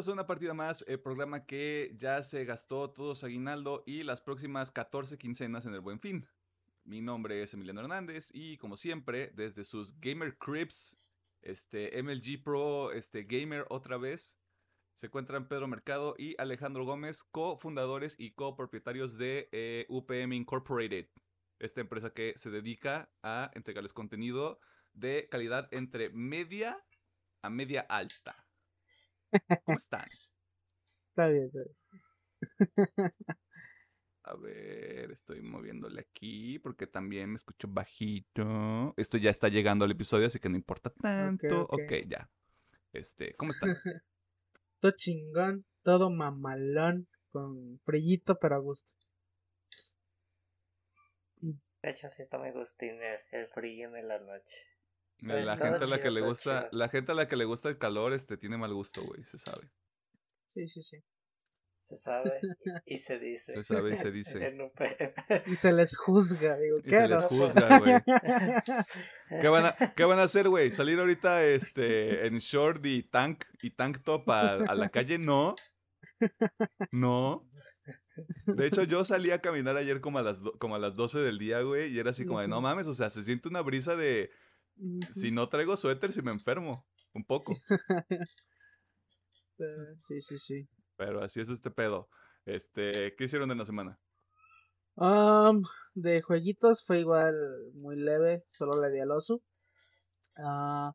bienvenidos a una partida más, el programa que ya se gastó todo su aguinaldo y las próximas 14 quincenas en el Buen Fin. Mi nombre es Emiliano Hernández y como siempre, desde sus Gamer Crips, este MLG Pro, este Gamer otra vez, se encuentran Pedro Mercado y Alejandro Gómez, cofundadores y copropietarios de eh, UPM Incorporated, esta empresa que se dedica a entregarles contenido de calidad entre media a media alta. ¿Cómo están? Está bien, está bien. A ver, estoy moviéndole aquí porque también me escucho bajito. Esto ya está llegando al episodio, así que no importa tanto. Ok, ok. ya. Este, ¿cómo están? Todo chingón, todo mamalón, con frillito pero a gusto. De hecho, sí está muy gustín el, el frío en la noche. La gente a la que le gusta, chido. la gente a la que le gusta el calor, este, tiene mal gusto, güey, se sabe. Sí, sí, sí. Se sabe y, y se dice. Se sabe y se dice. Y se les juzga, digo, Y ¿qué? se les juzga, güey. ¿Qué van a, qué van a hacer, güey? ¿Salir ahorita este, en short y tank, y tank top a, a la calle? No. No. De hecho, yo salí a caminar ayer como a las, como a las 12 del día, güey, y era así como de, no mames, o sea, se siente una brisa de, Si no traigo suéter, si me enfermo, un poco. Eh, Sí, sí, sí. Pero así es este pedo. Este, ¿qué hicieron en la semana? Um, de jueguitos fue igual muy leve, solo le di al oso. Ah,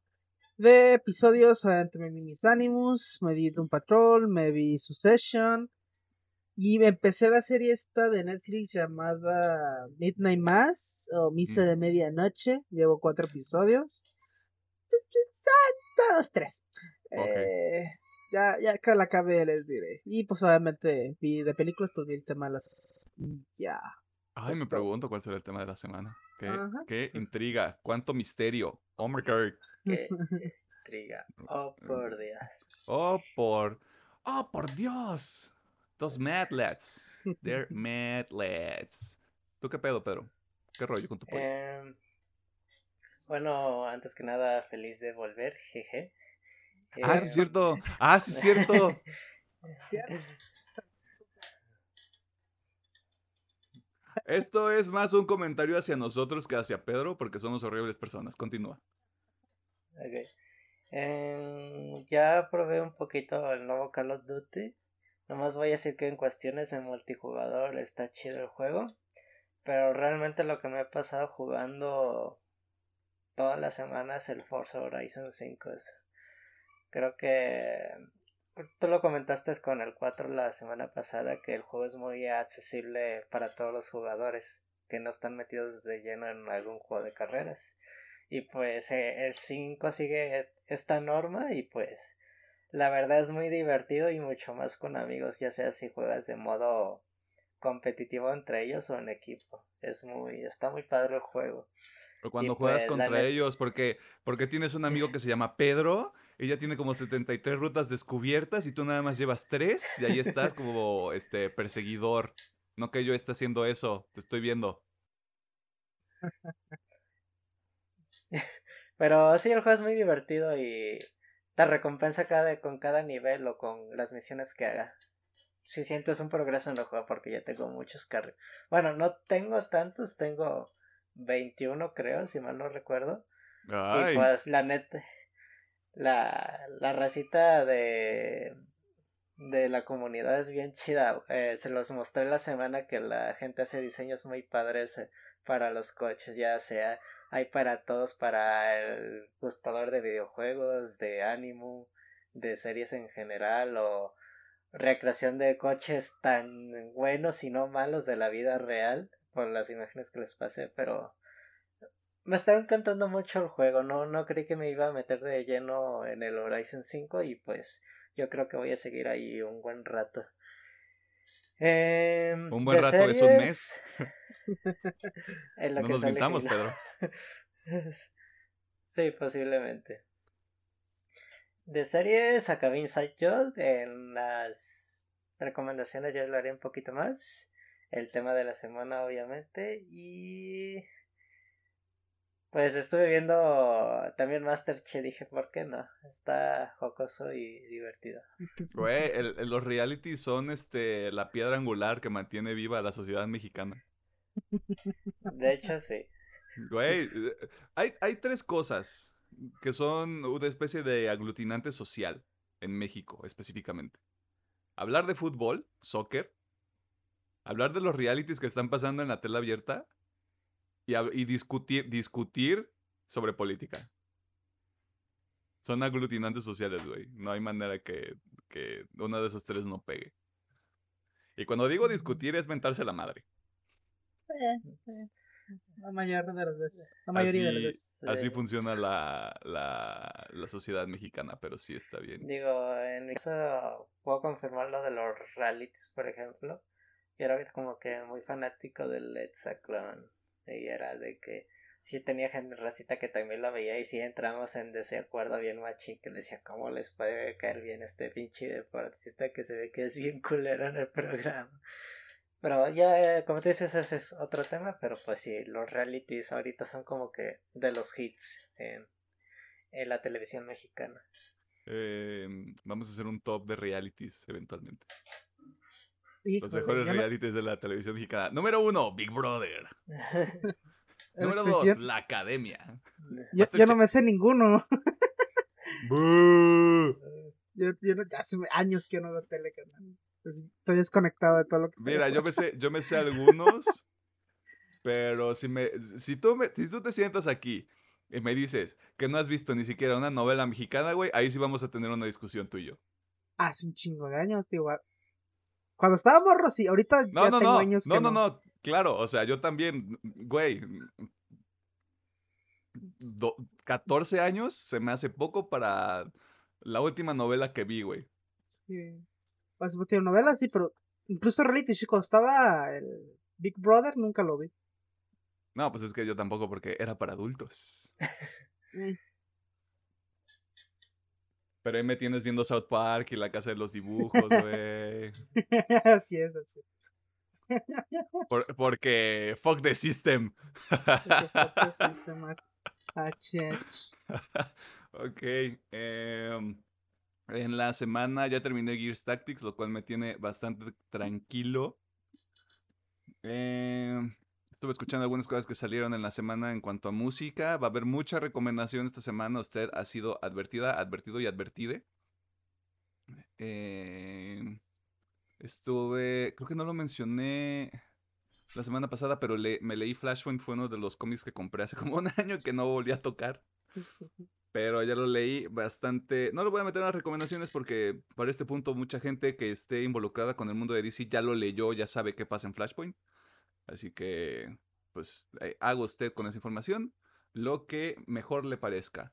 de episodios, obviamente me vi Mis Animus, me vi Doom Patrol, me vi Succession. Y me empecé la serie esta de Netflix llamada Midnight Mass o Misa Mm. de Medianoche. Llevo cuatro episodios. Pues, pues, ah, Todos tres. Eh, ya, ya que la acabé les diré. Y pues obviamente vi de películas, pues vi el tema de las... Y ya. Ay, me pregunto cuál será el tema de la semana. Qué, qué intriga, cuánto misterio. Oh my God. Qué intriga. Oh, por Dios. Oh, por. Oh, por Dios. Those mad lads. They're mad lads. ¿Tú qué pedo, Pedro? ¿Qué rollo con tu pollo? Em, bueno, antes que nada, feliz de volver, jeje. ah, sí, es cierto. Ah, sí, es cierto. Esto es más un comentario hacia nosotros que hacia Pedro, porque somos horribles personas. Continúa. Ok. Em, ya probé un poquito el nuevo Call of Duty. Nomás voy a decir que en cuestiones de multijugador está chido el juego. Pero realmente lo que me he pasado jugando todas las semanas el Forza Horizon 5 es... Creo que tú lo comentaste con el 4 la semana pasada que el juego es muy accesible para todos los jugadores que no están metidos de lleno en algún juego de carreras. Y pues eh, el 5 sigue esta norma y pues la verdad es muy divertido y mucho más con amigos, ya sea si juegas de modo competitivo entre ellos o en equipo. Es muy, está muy padre el juego. O cuando Y, juegas pues, contra ellos, porque, porque tienes un amigo que se llama Pedro, ella tiene como 73 rutas descubiertas y tú nada más llevas 3 y ahí estás como este perseguidor. No que yo esté haciendo eso, te estoy viendo. Pero sí, el juego es muy divertido y te recompensa cada, con cada nivel o con las misiones que haga. Si sientes un progreso en el juego, porque ya tengo muchos carros. Bueno, no tengo tantos, tengo 21 creo, si mal no recuerdo. Ay, Y pues la neta, la, la racita de, de la comunidad es bien chida. Eh, se los mostré la semana que la gente hace diseños muy padres eh, para los coches, ya sea hay para todos, para el gustador de videojuegos, de ánimo, de series en general o recreación de coches tan buenos y no malos de la vida real por las imágenes que les pasé, pero me está encantando mucho el juego, no, no creí que me iba a meter de lleno en el Horizon 5 y pues yo creo que voy a seguir ahí un buen rato. Em, Un buen rato es un series, lo no que nos mintamos. Pedro. sí, posiblemente. De series acabé Inside Job. En las recomendaciones yo hablaré un poquito más. El tema de la semana, obviamente. Y Pues estuve viendo también Masterchef, dije, ¿por qué no? Está jocoso y divertido. Güey, los realities son este la piedra angular que mantiene viva a la sociedad mexicana. De hecho, sí. Güey, eh, hay, hay tres cosas que son una especie de aglutinante social en México específicamente. Hablar de fútbol, soccer, hablar de los realities que están pasando en la tela abierta y, y discutir, discutir sobre política. Son aglutinantes sociales, güey. No hay manera que, que una de esos tres no pegue. Y cuando digo discutir es mentarse la madre. La mayor de las veces. La mayoría de las Así- veces. Sí. Así funciona la, la, la sociedad mexicana, pero sí está bien. Digo, en mi caso puedo confirmar lo de los realities, por ejemplo. Yo era como que muy fanático del Hexaclón. Y era de que sí tenía gente racita que también la veía y sí entramos en desacuerdo bien machín que le decía cómo les puede caer bien este pinche deportista que se ve que es bien culero en el programa. Pero ya, como tú dices, ese es otro tema, pero pues sí, los realities ahorita son como que de los hits en, en la televisión mexicana. Eh, vamos a hacer un top de realities eventualmente. Los mejores ya no- realities de la televisión mexicana. Número uno, Big Brother. Número dos, yo- La Academia. Yo, yo no me sé ninguno. Yo, yo no- hace años que no veo tele, carnal. Estoy desconectado de todo lo que Mira, yo me sé, yo me sé algunos, pero si me, si tú me, si tú te sientas aquí y me dices que no has visto ni siquiera una novela mexicana, güey, ahí sí vamos a tener una discusión tú y yo. Hace un chingo de años, tío. Cuando estaba morro, sí. Ahorita No, ya no, tengo no, años no, que no, no, claro, o sea, yo también, güey, do- 14 años se me hace poco para la última novela que vi, güey. Sí. Tío, novelas sí, pero incluso reality, cuando estaba el Big Brother, nunca lo vi. No, pues es que yo tampoco porque era para adultos. Eh, Pero ahí me tienes viendo South Park y la casa de los dibujos, güey. así es, así. Por- porque fuck the system. Porque fue tu sistema. Ah, chech. ok. em, en la semana ya terminé Gears Tactics, lo cual me tiene bastante tranquilo. Em, estuve escuchando algunas cosas que salieron en la semana en cuanto a música. Va a haber mucha recomendación esta semana. Usted ha sido advertida, advertido y advertide. Em, estuve, creo que no lo mencioné la semana pasada, pero le- me leí Flashpoint, fue uno de los cómics que compré hace como un año que no volví a tocar. Pero ya lo leí bastante. No lo voy a meter en las recomendaciones porque para este punto mucha gente que esté involucrada con el mundo de DC ya lo leyó, ya sabe qué pasa en Flashpoint. Así que, pues, eh, haga usted con esa información lo que mejor le parezca.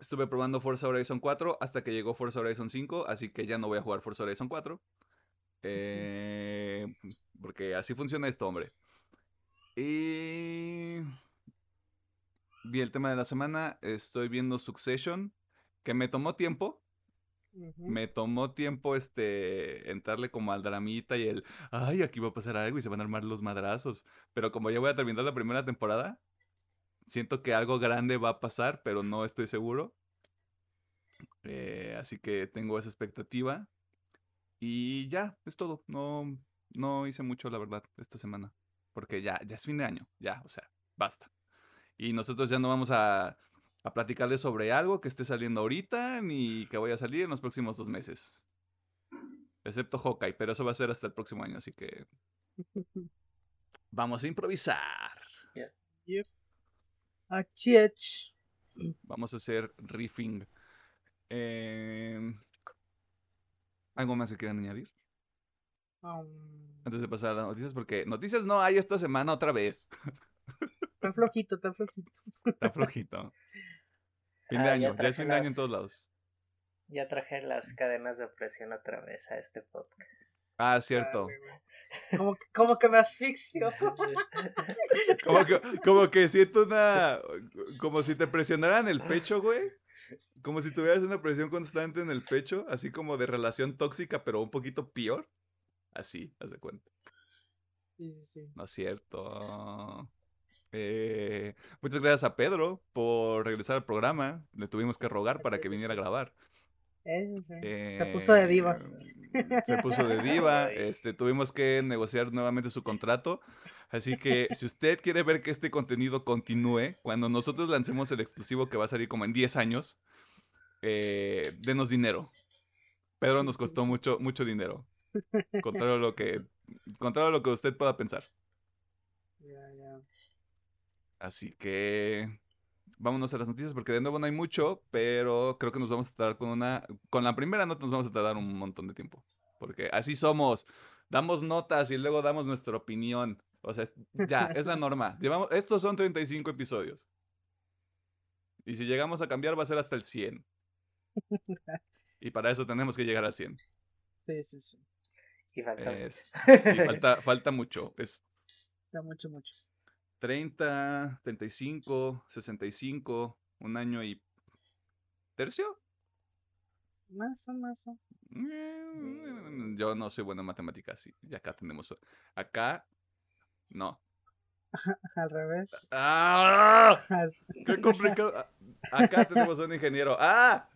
Estuve probando Forza Horizon 4 hasta que llegó Forza Horizon 5, así que ya no voy a jugar Forza Horizon 4. Eh, porque así funciona esto, hombre. Y vi el tema de la semana. Estoy viendo Succession, que me tomó tiempo. Me tomó tiempo este entrarle como al dramita y el ay, aquí va a pasar algo y se van a armar los madrazos. Pero como ya voy a terminar la primera temporada, siento que algo grande va a pasar, pero no estoy seguro. Eh, así que tengo esa expectativa. Y ya, es todo. No, no hice mucho, la verdad, esta semana. Porque ya, ya es fin de año. Ya, o sea, basta. Y nosotros ya no vamos a, a platicarles sobre algo que esté saliendo ahorita ni que vaya a salir en los próximos dos meses. Excepto Hawkeye, pero eso va a ser hasta el próximo año, así que vamos a improvisar. Yep. Ah, chech. Vamos a hacer riffing. Eh, ¿Algo más que quieran añadir? Um, Antes de pasar a las noticias, porque noticias no hay esta semana otra vez. tan flojito, tan flojito. Está flojito. Fin de Ah, año, ya ya es fin de año en todos lados. Ya traje las cadenas de presión otra vez a este podcast. Ah, cierto. Dale, güey. Como, que- como que me asfixio. Como que, como que siento una. Como si te presionaran el pecho, güey. Como si tuvieras una presión constante en el pecho, así como de relación tóxica, pero un poquito peor. Así, haz de cuenta. Sí, sí, sí. No es cierto. Eh, muchas gracias a Pedro por regresar al programa. Le tuvimos que rogar para que viniera a grabar. Eh, sí. Se puso de diva. Eh, Se puso de diva. Este, tuvimos que negociar nuevamente su contrato. Así que si usted quiere ver que este contenido continúe, cuando nosotros lancemos el exclusivo que va a salir como en 10 años, eh, denos dinero. Pedro nos costó mucho, mucho dinero. Contrario a lo que, contrario a lo que usted pueda pensar. Así que vámonos a las noticias porque de nuevo no hay mucho, pero creo que nos vamos a tardar con una, con la primera nota nos vamos a tardar un montón de tiempo, porque así somos. Damos notas y luego damos nuestra opinión. O sea, ya, es la norma. Llevamos, estos son 35 episodios. Y si llegamos a cambiar va a ser hasta el 100. Y para eso tenemos que llegar al 100. Sí, sí, sí. Y falta. Es- y falta, falta mucho. Es Da mucho, mucho. 30, 35, 65, un año y tercio. Más o más. o- Mm, Yo no soy bueno en matemáticas, sí. Y acá tenemos. Acá. No. Al revés. ¡Ah! ¡Qué complicado! Ah, Acá tenemos un ingeniero. ¡Ah!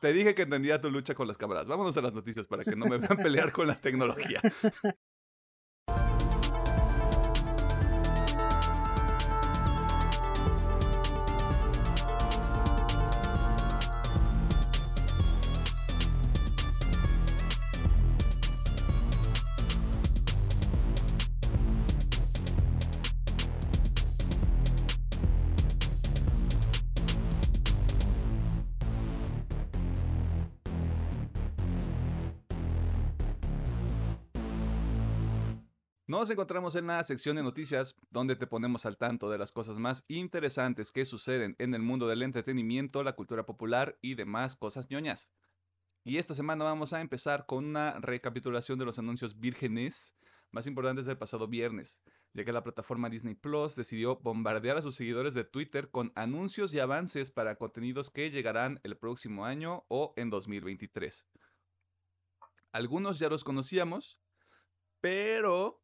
Te dije que entendía tu lucha con las cámaras. Vámonos a las noticias para que no me vean pelear con la tecnología. Nos encontramos en la sección de noticias donde te ponemos al tanto de las cosas más interesantes que suceden en el mundo del entretenimiento, la cultura popular y demás cosas ñoñas. Y esta semana vamos a empezar con una recapitulación de los anuncios vírgenes más importantes del pasado viernes, ya que la plataforma Disney Plus decidió bombardear a sus seguidores de Twitter con anuncios y avances para contenidos que llegarán el próximo año o en 2023. Algunos ya los conocíamos, pero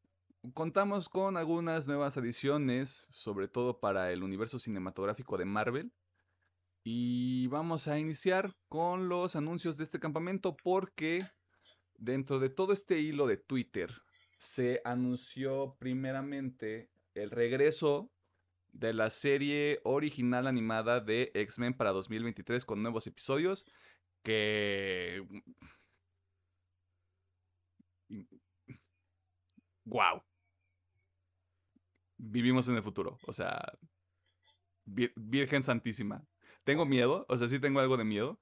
contamos con algunas nuevas adiciones, sobre todo para el universo cinematográfico de Marvel. Y vamos a iniciar con los anuncios de este campamento porque dentro de todo este hilo de Twitter se anunció primeramente el regreso de la serie original animada de X-Men para 2023 con nuevos episodios que... ¡Wow! Vivimos en el futuro, o sea, vir- Virgen Santísima. Tengo miedo, o sea, sí tengo algo de miedo,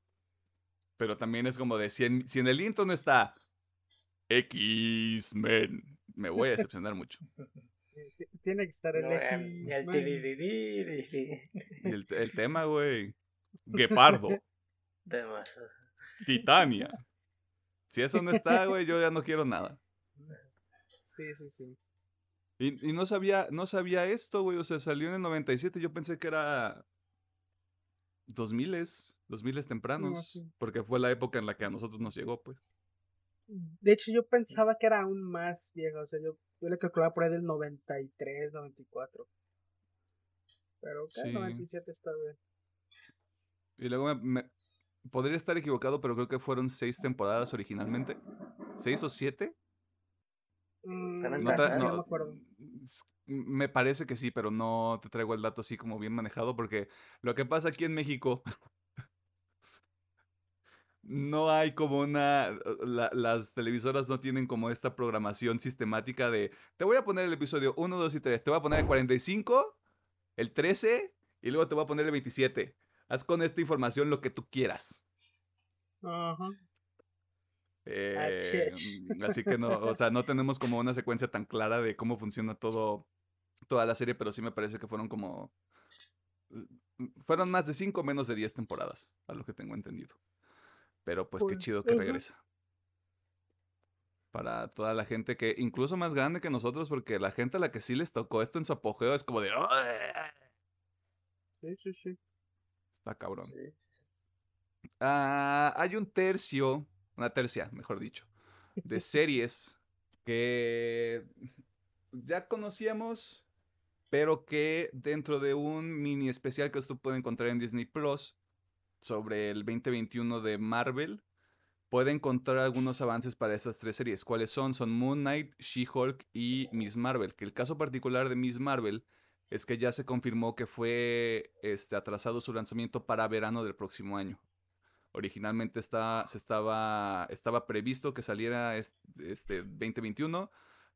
pero también es como de, si en, si en el intro no está X-Men, me voy a decepcionar mucho. Tiene que estar el No, em, X. y el. Y el, el tema, güey, Guepardo. Titania. Si eso no está, güey, yo ya no quiero nada. Sí, sí, sí. Y, y no sabía, no sabía esto, güey. O sea, salió en el 97. Yo pensé que era 2000, 2000 tempranos. sí. Porque fue la época en la que a nosotros nos llegó, pues. De hecho, yo pensaba que era aún más vieja. O sea, yo, yo le calculaba por ahí del 93, 94. Pero, ¿qué? Sí. 97 está bien. Y luego me, me- podría estar equivocado, pero creo que fueron seis temporadas originalmente. ¿Seis o siete? Mm, Fueron No te- tantas. sí, no no, me parece que sí, pero no te traigo el dato así como bien manejado, porque lo que pasa aquí en México no hay como una. la- las televisoras no tienen como esta programación sistemática de. Te voy a poner el episodio 1, 2 y 3. Te voy a poner el 45, el 13 y luego te voy a poner el 27. Haz con esta información lo que tú quieras. Ajá. Eh. Mm, así que no, o sea, no tenemos como una secuencia tan clara de cómo funciona todo, toda la serie, pero sí me parece que fueron como, mm, fueron más de 5 menos de 10 temporadas, a lo que tengo entendido. Pero pues qué chido que regresa. Para toda la gente que, incluso más grande que nosotros, porque la gente a la que sí les tocó esto en su apogeo es como de. Sí, sí, sí. está cabrón. Sí, sí, sí. Ah, hay un tercio, una tercia, mejor dicho, de series que ya conocíamos, pero que dentro de un mini especial que usted puede encontrar en Disney Plus sobre el 2021 de Marvel, puede encontrar algunos avances para estas tres series. ¿Cuáles son? Son Moon Knight, She-Hulk y Miss Marvel. Que el caso particular de Miss Marvel es que ya se confirmó que fue este, atrasado su lanzamiento para verano del próximo año. Originalmente está, se estaba, estaba previsto que saliera este, este 2021,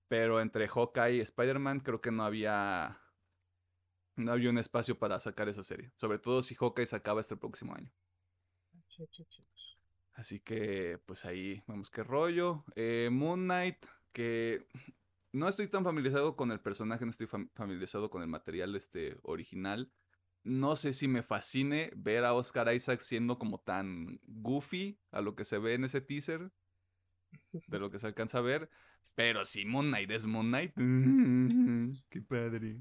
pero entre Hawkeye y Spider-Man creo que no había, no había un espacio para sacar esa serie. Sobre todo si Hawkeye se acaba este próximo año. Así que, pues ahí vamos, qué rollo. Eh, Moon Knight, que no estoy tan familiarizado con el personaje, no estoy familiarizado con el material este, original. No sé si me fascine ver a Oscar Isaac siendo como tan goofy a lo que se ve en ese teaser, de lo que se alcanza a ver. Pero si Moon Knight es Moon Knight, qué padre.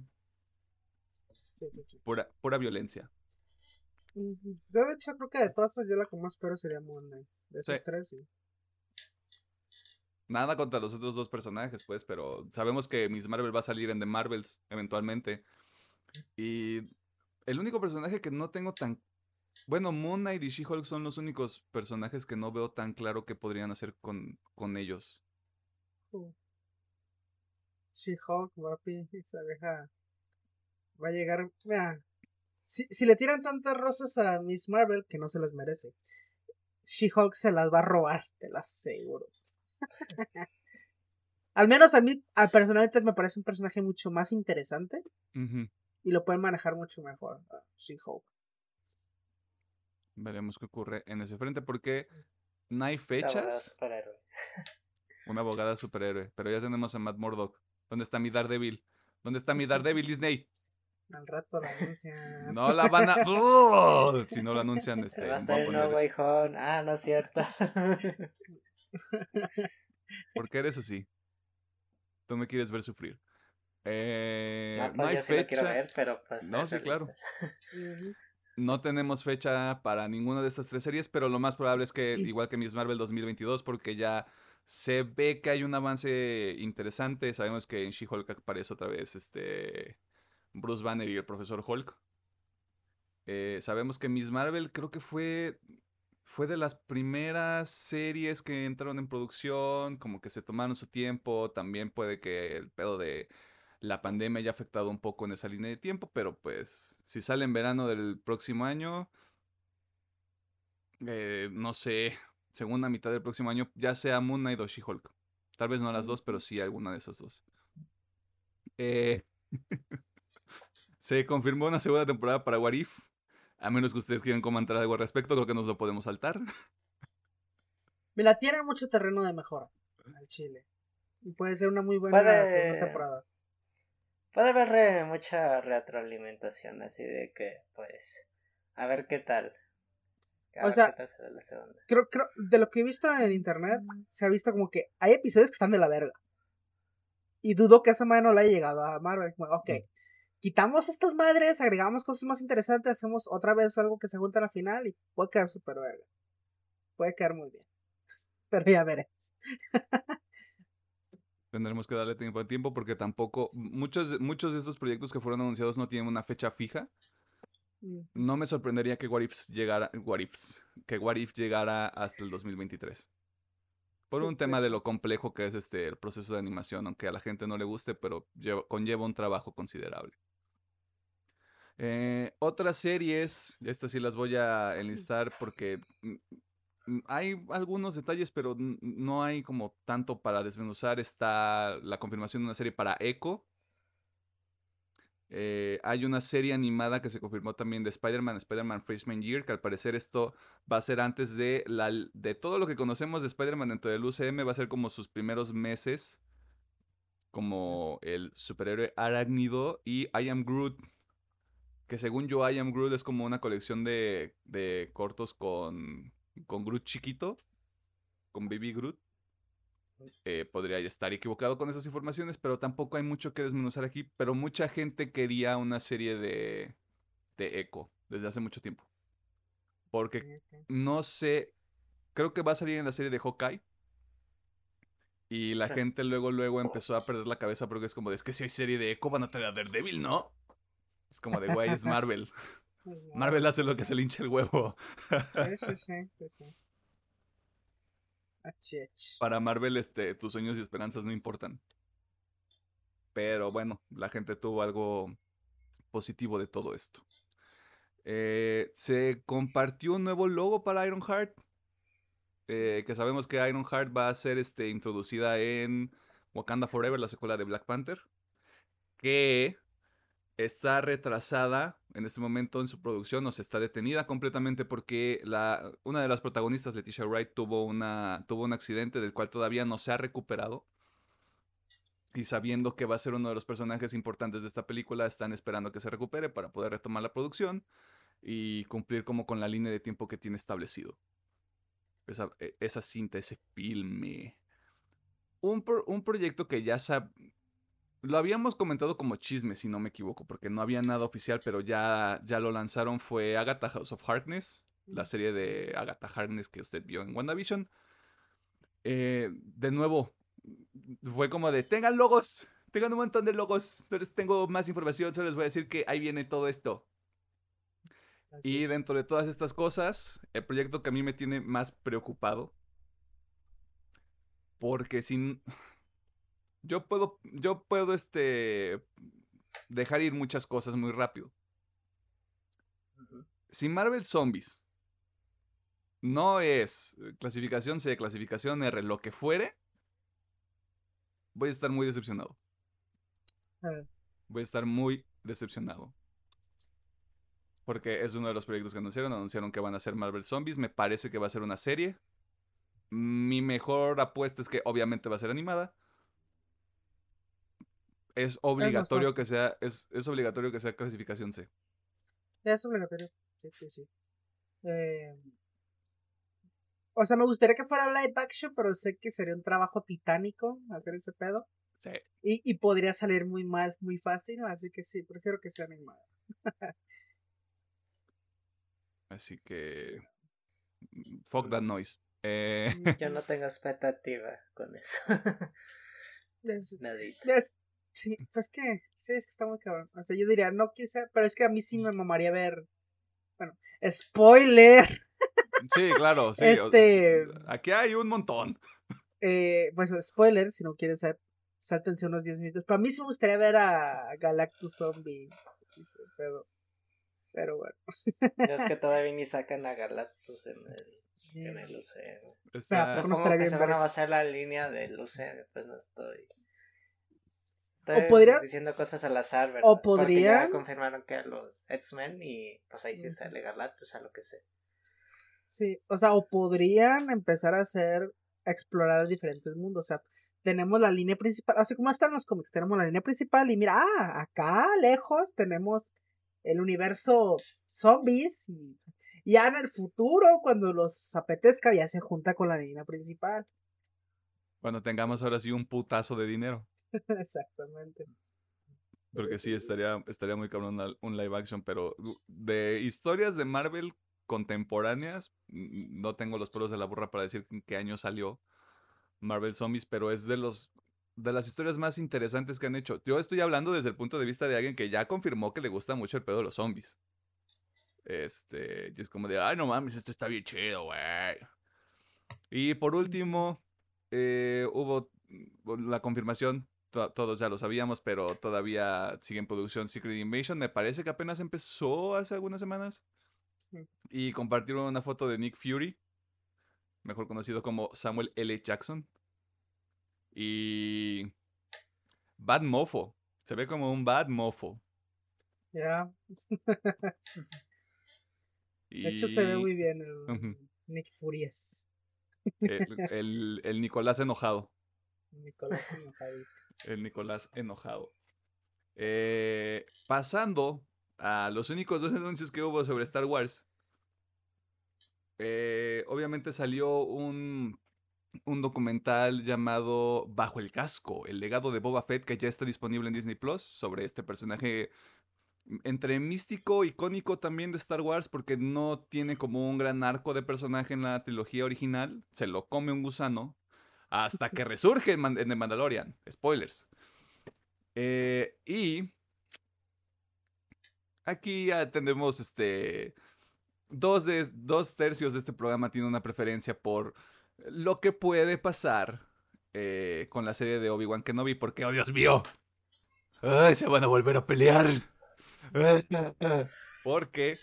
Pura, pura violencia. De hecho, creo que de todas yo la que más espero sería Moon Knight. De esos tres, sí. Nada contra los otros dos personajes, pues, pero sabemos que Miss Marvel va a salir en The Marvels eventualmente. Y el único personaje que no tengo tan... Bueno, Moon Knight y She-Hulk son los únicos personajes que no veo tan claro que podrían hacer con, con ellos. Uh. She-Hulk, papi, esa vieja va a llegar... Mira, si, si le tiran tantas rosas a Miss Marvel, que no se las merece, She-Hulk se las va a robar, te lo aseguro. Al menos a mí, personalmente, me parece un personaje mucho más interesante y lo pueden manejar mucho mejor. She-Hulk. Veremos qué ocurre en ese frente porque no hay fechas. Una abogada superhéroe. Pero ya tenemos a Matt Murdock. ¿Dónde está mi Daredevil? ¿Dónde está mi Daredevil Disney? Al rato la anuncian. No la van a. ¡Oh! Si no la anuncian, este. Va a estar el Way Home. Ah, no es cierto. ¿Por qué eres así? Tú me quieres ver sufrir. Eh, no, pues hay fecha. ver, pero pues. No, sí, claro. no tenemos fecha para ninguna de estas tres series, pero lo más probable es que, igual que Miss Marvel 2022, porque ya se ve que hay un avance interesante. Sabemos que en She-Hulk aparece otra vez este Bruce Banner y el profesor Hulk. Eh, sabemos que Miss Marvel creo que fue fue de las primeras series que entraron en producción, como que se tomaron su tiempo, también puede que el pedo de la pandemia haya afectado un poco en esa línea de tiempo, pero pues si sale en verano del próximo año, eh, no sé, segunda mitad del próximo año, ya sea Moon Knight o She-Hulk. Tal vez no las dos, pero sí alguna de esas dos. Eh, se confirmó una segunda temporada para What If. A menos que ustedes quieran comentar algo al respecto, creo que nos lo podemos saltar. Me la tiene mucho terreno de mejora al Chile. Y puede ser una muy buena segunda temporada. Puede haber mucha retroalimentación, así de que, pues, a ver qué tal. o sea, Creo, creo, de lo que he visto en internet, se ha visto como que hay episodios que están de la verga. Y dudo que esa madre no la haya llegado a Marvel. Ok, mm quitamos estas madres, agregamos cosas más interesantes, hacemos otra vez algo que se junta la final y puede quedar súper verga. Puede quedar muy bien. Pero ya veremos. Tendremos que darle tiempo a tiempo porque tampoco muchos, muchos de estos proyectos que fueron anunciados no tienen una fecha fija. No me sorprendería que What llegara, What que What If llegara hasta el 2023. Por un tema de lo complejo que es este el proceso de animación, aunque a la gente no le guste, pero conlleva un trabajo considerable. Eh, otras series, estas sí las voy a enlistar porque mm, mm, hay algunos detalles, pero no hay como tanto para desmenuzar. Está la confirmación de una serie para Echo. Eh, hay una serie animada que se confirmó también de Spider-Man, Spider-Man Freshman Year, que al parecer esto va a ser antes de, la, de todo lo que conocemos de Spider-Man dentro del UCM, va a ser como sus primeros meses como el superhéroe arácnido y I Am Groot, que según yo, I Am Groot es como una colección de, cortos con, con Groot chiquito, con Baby Groot. Eh, podría estar equivocado con esas informaciones, pero tampoco hay mucho que desmenuzar aquí. Pero mucha gente quería una serie de, de Echo desde hace mucho tiempo. Porque no sé, creo que va a salir en la serie de Hawkeye. Y la Sí. gente luego, luego empezó a perder la cabeza porque es como de, es que si hay serie de Echo van a traer a Daredevil, ¿no? Es como de, güey, es Marvel. Pues. Marvel hace lo que se le hincha el huevo. Sí, sí, sí, sí, sí. Achich. Para Marvel, este, tus sueños y esperanzas no importan. Pero bueno, la gente tuvo algo positivo de todo esto. Eh, se compartió un nuevo logo para Ironheart. eh, que sabemos que Ironheart va a ser este, introducida en Wakanda Forever, la secuela de Black Panther. Que está retrasada en este momento en su producción, o sea, está detenida completamente porque la, una de las protagonistas, Leticia Wright, tuvo, una, tuvo un accidente del cual todavía no se ha recuperado. Y sabiendo que va a ser uno de los personajes importantes de esta película, están esperando que se recupere para poder retomar la producción y cumplir como con la línea de tiempo que tiene establecido. Esa, e- esa cinta, ese filme. Un, pro- un proyecto que ya sab- lo habíamos comentado como chisme, si no me equivoco, porque no había nada oficial, pero ya, ya lo lanzaron. Fue Agatha House of Harkness, la serie de Agatha Harkness que usted vio en WandaVision. Eh, de nuevo, fue como de, tengan logos, tengan un montón de logos, entonces tengo más información, solo les voy a decir que ahí viene todo esto. Así Y es. dentro de todas estas cosas, el proyecto que a mí me tiene más preocupado, porque sin... Yo puedo, yo puedo, este, dejar ir muchas cosas muy rápido. Si Marvel Zombies no es eh, clasificación C, clasificación R, lo que fuere, voy a estar muy decepcionado. Eh, Voy a estar muy decepcionado. Porque es uno de los proyectos que anunciaron. Anunciaron que van a ser Marvel Zombies. Me parece que va a ser una serie. Mi mejor apuesta es que obviamente va a ser animada. Es obligatorio que sea. Es, es obligatorio que sea clasificación C. Es obligatorio. Sí, sí, sí. Eh, o sea, me gustaría que fuera live action, pero sé que sería un trabajo titánico hacer ese pedo. Sí. Y, y podría salir muy mal, muy fácil, así que sí, prefiero que sea animada. Así que. mm, Fuck that noise. Eh, Yo no tengo expectativa con eso. Es- Nadita. es- sí, pues que, sí, es que está muy cabrón. O sea, yo diría, no quise, pero es que a mí sí me mamaría ver. Bueno, spoiler. sí, claro. Sí, Este- Aquí hay un montón. Eh, pues spoiler, si no quieren saber, sáltense unos 10 minutos. Para mí sí me gustaría ver a Galactus Zombie. pedo. Pero bueno. Es que todavía ni sacan a Galactus en el, en el UCM. Está- Pero, Supongo estaría que bien se van a basar la línea del UCM, pues no estoy. Estoy podría- diciendo cosas al azar, ¿verdad? o Porque podrían- ya confirmaron que a los X-Men y pues ahí sí Ujú. sale Galactus, a lo que sé. Sí, o sea, o podrían empezar a hacer, a explorar diferentes mundos. O sea, tenemos la línea principal, así como están los cómics, tenemos la línea principal y mira, ah, acá lejos tenemos el universo zombies y y ya en el futuro, cuando los apetezca, ya se junta con la línea principal. Cuando tengamos ahora sí un putazo de dinero. Exactamente. Porque sí, estaría, estaría muy cabrón un live action, pero de historias de Marvel contemporáneas, mm, no tengo los pelos de la burra para decir en qué año salió Marvel Zombies, pero es de los de las historias más interesantes que han hecho. Yo estoy hablando desde el punto de vista de alguien que ya confirmó que le gusta mucho el pedo de los zombies. Este, es como de, ay, no mames, esto está bien chido, güey. Y por último, eh, hubo mm, la confirmación, to- todos ya lo sabíamos, pero todavía sigue en producción Secret Invasion. Me parece que apenas empezó hace algunas semanas. Sí. Y compartieron una foto de Nick Fury, mejor conocido como Samuel L. Jackson. Y Bad Mofo. Se ve como un Bad Mofo. Ya. De hecho, se ve muy bien el. Nick Furies. El, el- el Nicolás enojado. Nicolás enojadito. El Nicolás enojado. Eh, pasando a los únicos dos anuncios que hubo sobre Star Wars. eh, obviamente salió un, un documental llamado Bajo el casco, el legado de Boba Fett, que ya está disponible en Disney Plus, sobre este personaje entre místico, icónico también de Star Wars, porque no tiene como un gran arco de personaje en la trilogía original. Se lo come un gusano. Hasta que resurge en, The Mandalorian. Spoilers. Eh, y aquí ya tenemos este. Dos, de, dos tercios de este programa tiene una preferencia por lo que puede pasar eh, con la serie de Obi-Wan Kenobi, porque, oh Dios mío, ¡Ay, se van a volver a pelear. Porque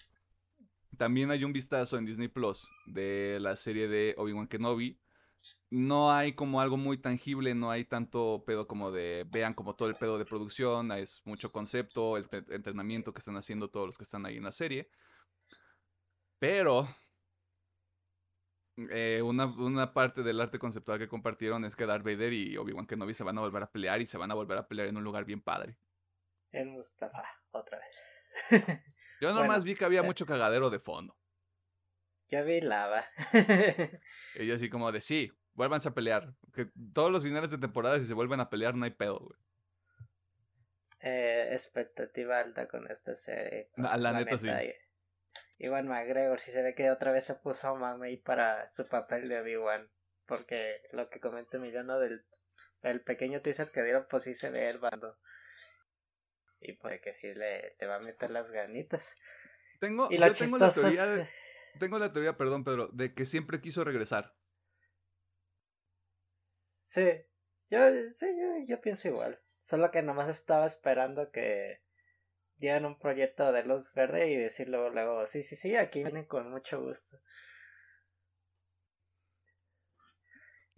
también hay un vistazo en Disney Plus de la serie de Obi-Wan Kenobi. No hay como algo muy tangible, no hay tanto pedo como de vean como todo el pedo de producción, es mucho concepto, el entrenamiento que están haciendo todos los que están ahí en la serie. Pero eh, una, una parte del arte conceptual que compartieron es que Darth Vader y Obi-Wan Kenobi se van a volver a pelear y se van a volver a pelear en un lugar bien padre. En Mustafa, otra vez. Yo Bueno, nomás vi que había eh. mucho cagadero de fondo. Ya vi lava. Y así como de sí, vuélvanse a pelear. Que todos los finales de temporada si se vuelven a pelear no hay pedo, güey. eh, expectativa alta con esta serie. La- pues, la neta, sí. y- Iwan McGregor, si se ve que otra vez se puso mamey para su papel de Obi-Wan. Porque lo que comenta Emiliano del el pequeño teaser que dieron, pues sí se ve el bando. Y puede que sí le, le va a meter las ganitas. Tengo, Y lo yo tengo la teoría, de- tengo la teoría, perdón, Pedro, de que siempre quiso regresar. Sí, yo, sí, yo, yo pienso igual. Solo que nomás estaba esperando que dieran un proyecto de luz verde y decir luego, sí, sí, sí, aquí vienen con mucho gusto.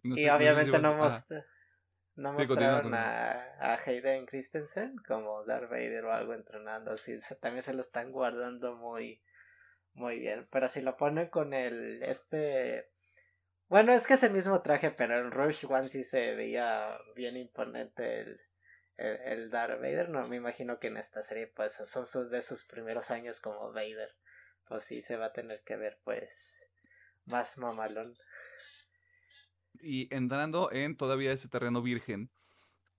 No y sé- no sé si obviamente no, Sí, mostraron continúa. a, a Hayden Christensen como Darth Vader o algo entrenando así. se- también se lo están guardando muy, muy bien. Pero si lo ponen con el, este... Bueno, es que es el mismo traje, pero en Rush One sí se veía bien imponente el, el, el Darth Vader. No, me imagino que en esta serie pues son sus de sus primeros años como Vader. Pues sí se va a tener que ver pues más mamalón. Y entrando en todavía ese terreno virgen,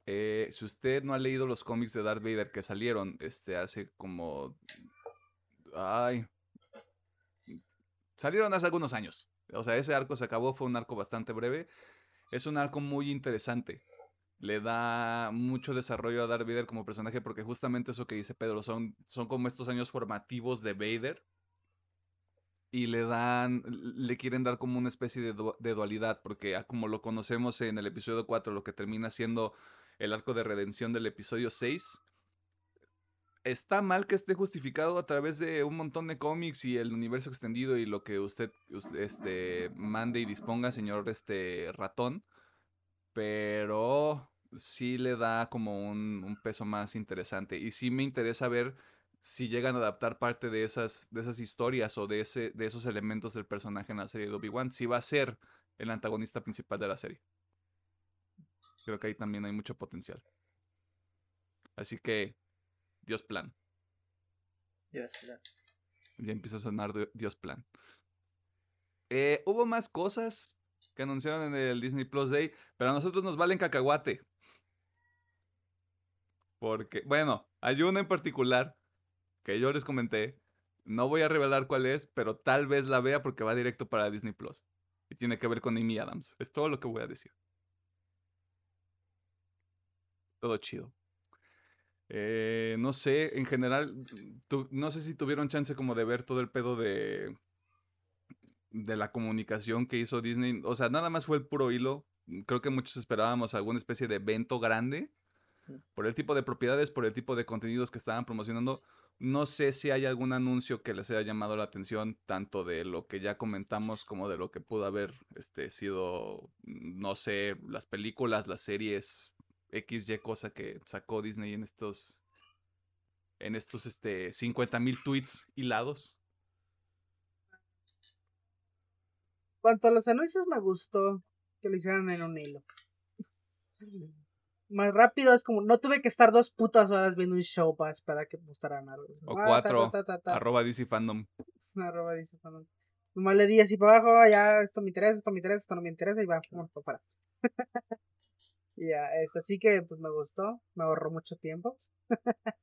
eh, si usted no ha leído los cómics de Darth Vader que salieron este, hace como... Ay. Salieron hace algunos años. O sea, ese arco se acabó, fue un arco bastante breve. Es un arco muy interesante. Le da mucho desarrollo a Darth Vader como personaje porque justamente eso que dice Pedro, son, son como estos años formativos de Vader y le dan, le quieren dar como una especie de, de dualidad, porque ah, como lo conocemos en el episodio 4, lo que termina siendo el arco de redención del episodio 6, está mal que esté justificado a través de un montón de cómics y el universo extendido y lo que usted, us- este, mande y disponga, señor este, ratón, pero sí le da como un, un peso más interesante y sí me interesa ver si llegan a adaptar parte de esas, de esas historias o de, ese, de esos elementos del personaje en la serie de Obi-Wan, si va a ser el antagonista principal de la serie. Creo que ahí también hay mucho potencial. Así que, Dios plan. Dios mío. Ya empieza a sonar Dios plan. Eh, hubo más cosas que anunciaron en el Disney Plus Day, pero a nosotros nos valen cacahuate. Porque, bueno, hay una en particular que yo les comenté. No voy a revelar cuál es, pero tal vez la vea porque va directo para Disney Plus. Y tiene que ver con Amy Adams. Es todo lo que voy a decir. Todo chido. Eh, no sé, en general, tu- no sé si tuvieron chance como de ver todo el pedo de, de la comunicación que hizo Disney. O sea, nada más fue el puro hilo. Creo que muchos esperábamos alguna especie de evento grande por el tipo de propiedades, por el tipo de contenidos que estaban promocionando. No sé si hay algún anuncio que les haya llamado la atención, tanto de lo que ya comentamos como de lo que pudo haber este, sido, no sé, las películas, las series, XY cosa que sacó Disney en estos, en estos este, 50 mil tweets hilados. cuanto a los anuncios me gustó que lo hicieran en un hilo. Más rápido es como, no tuve que estar dos putas horas viendo un show para esperar que mostraran algo. O Ah, cuatro, ta, ta, ta. Arroba DC Fandom. Arroba, dice Fernando. Nomás le di así para abajo, "Ah, ya esto me interesa, esto me interesa, esto no me interesa y va, vamos para afuera. Ya, este, así que pues me gustó, me ahorró mucho tiempo.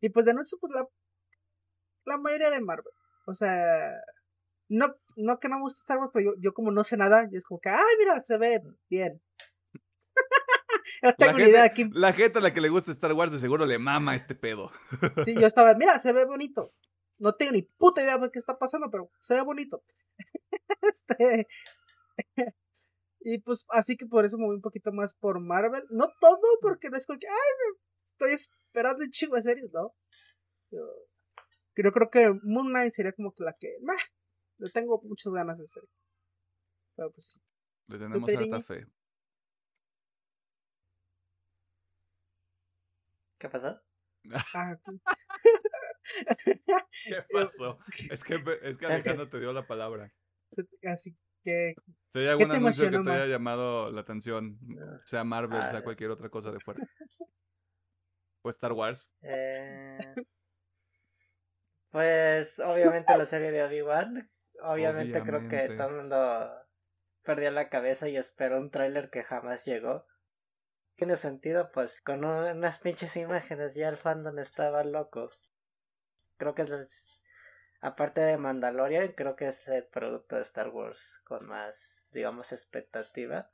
y pues de noche, pues la, la mayoría de Marvel. O sea, no, no que no me guste Star Wars, pero yo, yo como no sé nada, yo es como que, ay, mira, se ve bien. no tengo la, ni gente, idea de quién. la gente a la que le gusta Star Wars de seguro le mama este pedo. Sí, yo estaba, mira, se ve bonito. No tengo ni puta idea de qué está pasando, pero se ve bonito. este. Y pues así que por eso me voy un poquito más por Marvel. No todo, porque no es como que, ay, me- estoy esperando un chingo de series, ¿no? Yo, yo creo que Moon Knight sería como que la que, meh, le tengo muchas ganas de serie. Pero pues sí. Le tenemos harta fe. ¿Qué pasó? Ah, ¿Qué pasó? Es que, es que. Alejandro te dio la palabra. así hay algún te anuncio que te haya llamado la atención, sea Marvel, Ah, sea cualquier otra cosa de fuera. O Star Wars. Eh, pues obviamente la serie de Obi-Wan. Obviamente creo que todo el mundo perdió la cabeza y esperó un tráiler que jamás llegó. Tiene sentido, pues con unas pinches imágenes ya el fandom estaba loco. Creo que es, aparte de Mandalorian, creo que es el producto de Star Wars con más, digamos, expectativa.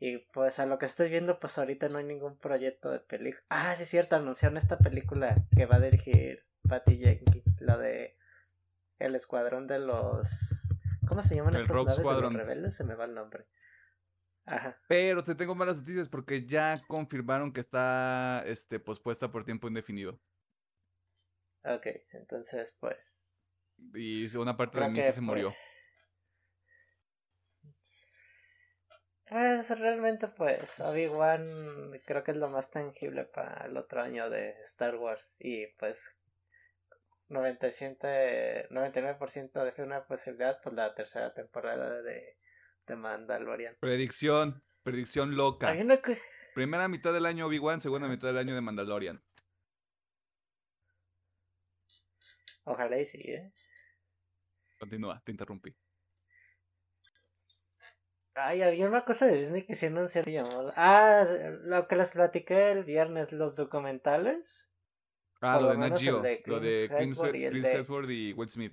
Y pues a lo que estoy viendo, pues ahorita no hay ningún proyecto de película. Ah, sí es cierto, anunciaron esta película que va a dirigir Patty Jenkins, la de El Escuadrón de los... ¿Cómo se llaman El estas Rogue naves de Squadron. los rebeldes? Se me va el nombre. Ajá. Pero te tengo malas noticias porque ya confirmaron que está este, pospuesta por tiempo indefinido. Ok, entonces pues... Y una parte de mí se fue- murió. Pues realmente pues Obi-Wan creo que es lo más tangible para el otro año de Star Wars y pues 97, 99% de fe una posibilidad pues la tercera temporada de, de Mandalorian. Predicción, predicción loca. Que... Primera mitad del año Obi-Wan, segunda mitad del año de Mandalorian. Ojalá y sí, ¿eh? Continúa, te interrumpí. Ay, había una cosa de Disney que sí anunciaron llamado... Ah, lo que les platiqué el viernes, los documentales. Ah, lo lo de Geo, de lo de Chris Hemsworth y de- y Will Smith.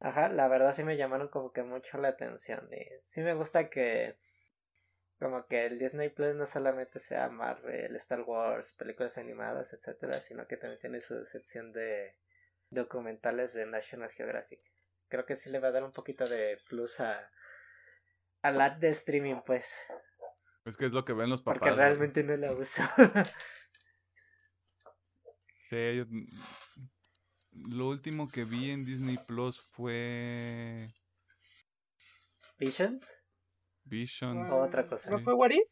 Ajá, la verdad sí me llamaron como que mucho la atención. Y sí me gusta que como que el Disney Plus no solamente sea Marvel, Star Wars, películas animadas, etcétera, sino que también tiene su sección de documentales de National Geographic. Creo que sí le va a dar un poquito de plus a al ad de streaming, pues, Es que es lo que ven los papás. porque realmente no la uso. Sí, yo- Lo último que vi en Disney Plus fue Visions. Visions. O otra cosa. ¿No fue What If?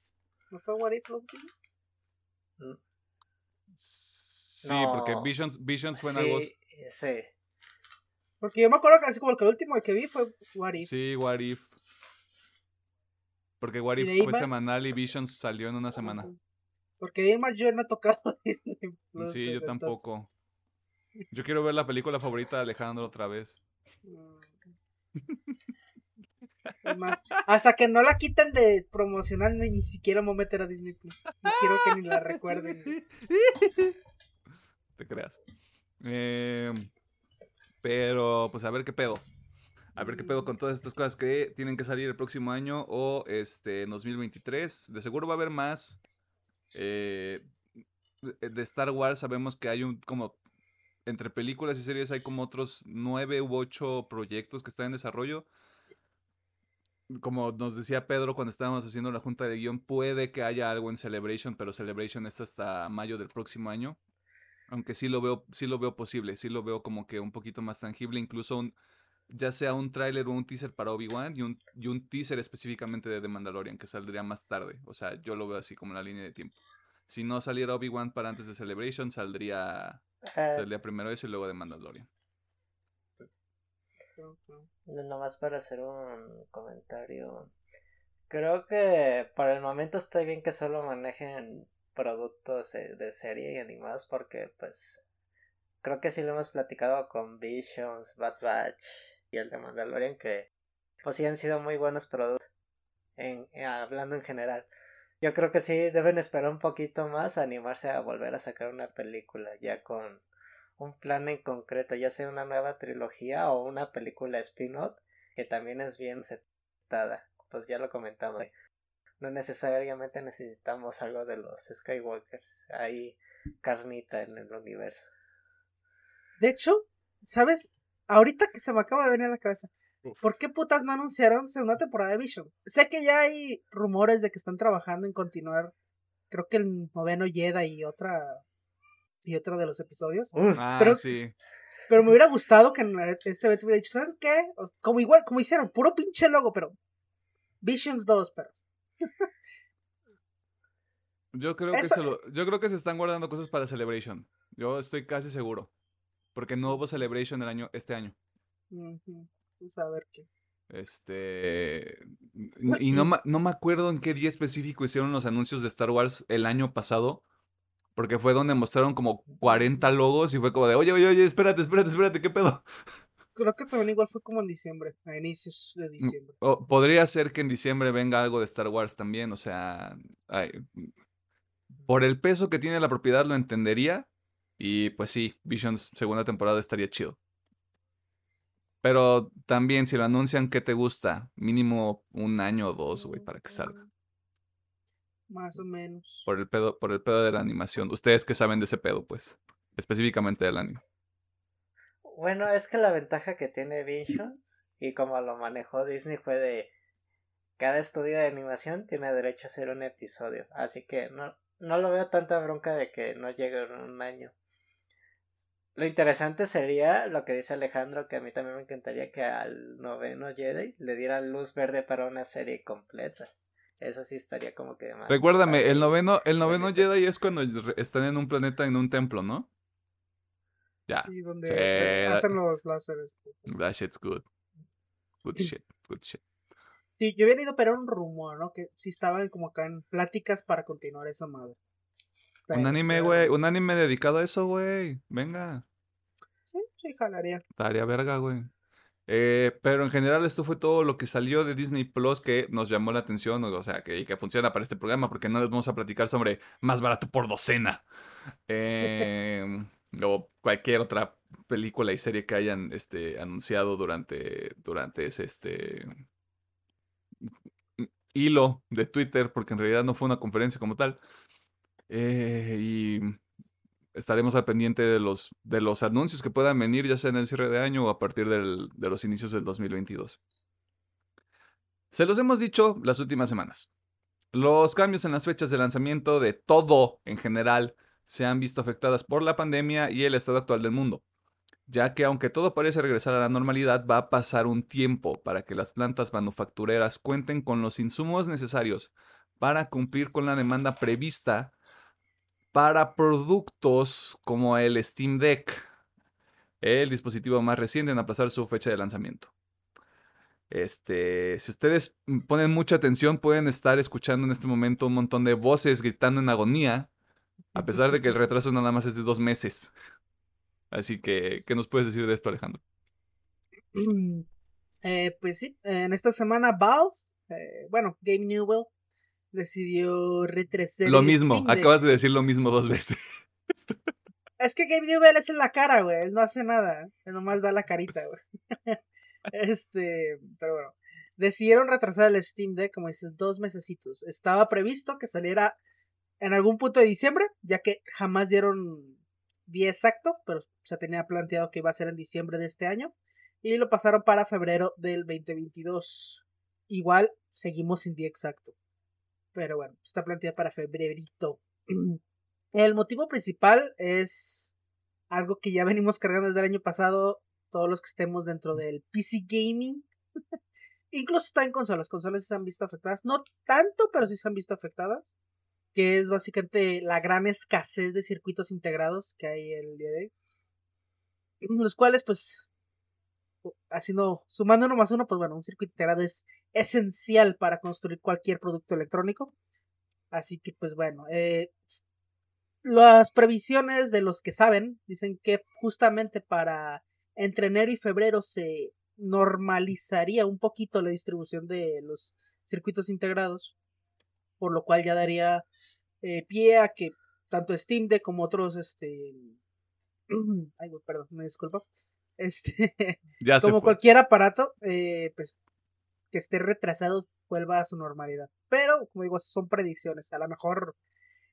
¿No fue What If lo último? Sí, porque. Visions, Visions fue en Sí, agosto. Sí. Porque yo me acuerdo que así como el que el último que vi fue What If. Sí, What If. Porque What ¿Y If fue más? semanal y Visions salió en una semana. Porque de más yo no he tocado Disney Plus Sí, yo entonces. tampoco. Yo quiero ver la película favorita de Alejandro otra vez. Más, hasta que no la quiten de promocional ni, ni siquiera me voy a meter a Disney Plus. No quiero que ni la recuerden. Te creas. Eh, pero, pues a ver qué pedo. A ver qué pedo con todas estas cosas que tienen que salir el próximo año o este en 2023. De seguro va a haber más. Eh, de Star Wars sabemos que hay un como entre películas y series hay como otros nueve u ocho proyectos que están en desarrollo. Como nos decía Pedro cuando estábamos haciendo la junta de guion, puede que haya algo en Celebration, pero Celebration está hasta mayo del próximo año. Aunque sí lo veo, sí lo veo posible, sí lo veo como que un poquito más tangible, incluso un, ya sea un tráiler o un teaser para Obi-Wan y un, y un teaser específicamente de The Mandalorian que saldría más tarde. O sea, yo lo veo así como en la línea de tiempo. Si no saliera Obi-Wan para antes de Celebration, saldría, Eh, saldría primero eso y luego The Mandalorian. No, Nomás para hacer un comentario. Creo que por el momento está bien que solo manejen productos eh, de serie y animados porque pues creo que sí lo hemos platicado con Visions, Bad Batch y el de Mandalorian que pues sí han sido muy buenos productos en, eh, hablando en general. Yo creo que sí deben esperar un poquito más a animarse a volver a sacar una película ya con un plan en concreto, ya sea una nueva trilogía o una película spin-off que también es bien aceptada. Pues ya lo comentamos. No necesariamente necesitamos algo de los Skywalkers. Hay carnita en el universo. De hecho, ¿sabes? Ahorita que se me acaba de venir a la cabeza. ¿Por qué putas no anunciaron segunda temporada de Vision? Sé que ya hay rumores de que están trabajando en continuar. Creo que el noveno Jedi y otra. Y otra de los episodios. Ah, pero, sí. pero me hubiera gustado que en este vez hubiera dicho, ¿sabes qué? Como igual, como hicieron, puro pinche logo, pero. Visions 2, pero. Yo creo, que se lo, yo creo que se están guardando cosas para Celebration. Yo estoy casi seguro. Porque no hubo Celebration el año, este año. Pues a ver qué. Este. Y no, no me acuerdo en qué día específico hicieron los anuncios de Star Wars el año pasado. Porque fue donde mostraron como 40 logos y fue como de, oye, oye, oye, espérate, espérate, espérate, ¿qué pedo? Creo que también igual fue como en diciembre, a inicios de Mm, diciembre. O podría ser que en diciembre venga algo de Star Wars también, o sea, ay, por el peso que tiene la propiedad lo entendería. Y pues sí, Visions segunda temporada estaría chido. Pero también si lo anuncian, ¿qué te gusta? Mínimo un año o dos, güey, para que salga. Más o menos. Por el pedo, por el pedo de la animación. Ustedes que saben de ese pedo, pues. Específicamente del anime. Bueno, es que la ventaja que tiene Visions y como lo manejó Disney fue de cada estudio de animación tiene derecho a hacer un episodio. Así que no, no lo veo tanta bronca de que no llegue en un año. Lo interesante sería lo que dice Alejandro, que a mí también me encantaría que al noveno Jedi le dieran luz verde para una serie completa. Eso sí estaría como que más. Recuérdame, el noveno, el noveno Jedi es cuando están en un planeta, en un templo, ¿no? Ya. Y donde sí, hacen los láseres. That shit's good. Good shit, good shit. Sí, yo había ido a un rumor, ¿no? Que sí estaban como acá en pláticas para continuar esa madre. Pero, un anime, güey. O sea, un anime dedicado a eso, güey. Venga. Sí, sí, jalaría. Daría verga, güey. Eh, pero en general esto fue todo lo que salió de Disney Plus que nos llamó la atención, o sea, que, que funciona para este programa, porque no les vamos a platicar sobre más barato por docena. Eh, o cualquier otra película y serie que hayan este, anunciado durante, durante ese este, hilo de Twitter, porque en realidad no fue una conferencia como tal. Eh, y estaremos al pendiente de los, de los anuncios que puedan venir, ya sea en el cierre de año o a partir del, de los inicios del 2022. Se los hemos dicho las últimas semanas. Los cambios en las fechas de lanzamiento de todo en general se han visto afectadas por la pandemia y el estado actual del mundo, ya que aunque todo parece regresar a la normalidad, va a pasar un tiempo para que las plantas manufactureras cuenten con los insumos necesarios para cumplir con la demanda prevista para productos como el Steam Deck, el dispositivo más reciente en aplazar su fecha de lanzamiento. Este, si ustedes ponen mucha atención, pueden estar escuchando en este momento un montón de voces gritando en agonía, a pesar de que el retraso nada más es de dos meses. Así que, ¿qué nos puedes decir de esto, Alejandro? Eh, pues sí, en esta semana Valve, eh, bueno, Game Newell, decidió retrasar. Lo mismo, acabas de decir lo mismo dos veces. es que Game Newell es en la cara, güey, él no hace nada, él nomás da la carita, güey. este, pero bueno, decidieron retrasar el Steam Deck, como dices, dos mesecitos. Estaba previsto que saliera en algún punto de diciembre, ya que jamás dieron día exacto, pero se tenía planteado que iba a ser en diciembre de este año. Y lo pasaron para febrero del 2022. Igual seguimos sin día exacto. Pero bueno, está planteado para febrerito. El motivo principal es algo que ya venimos cargando desde el año pasado. Todos los que estemos dentro del PC Gaming. Incluso está en consolas. Consolas se han visto afectadas. No tanto, pero sí se han visto afectadas que es básicamente la gran escasez de circuitos integrados que hay el día de hoy. Los cuales, pues, haciendo, sumando uno más uno, pues bueno, un circuito integrado es esencial para construir cualquier producto electrónico. Así que, pues bueno, eh, las previsiones de los que saben dicen que justamente para entre enero y febrero se normalizaría un poquito la distribución de los circuitos integrados por lo cual ya daría eh, pie a que tanto Steam Deck como otros este Ay, perdón, me disculpo. Este, Ya como cualquier aparato, eh, pues que esté retrasado vuelva a su normalidad. Pero, como digo, son predicciones. A lo mejor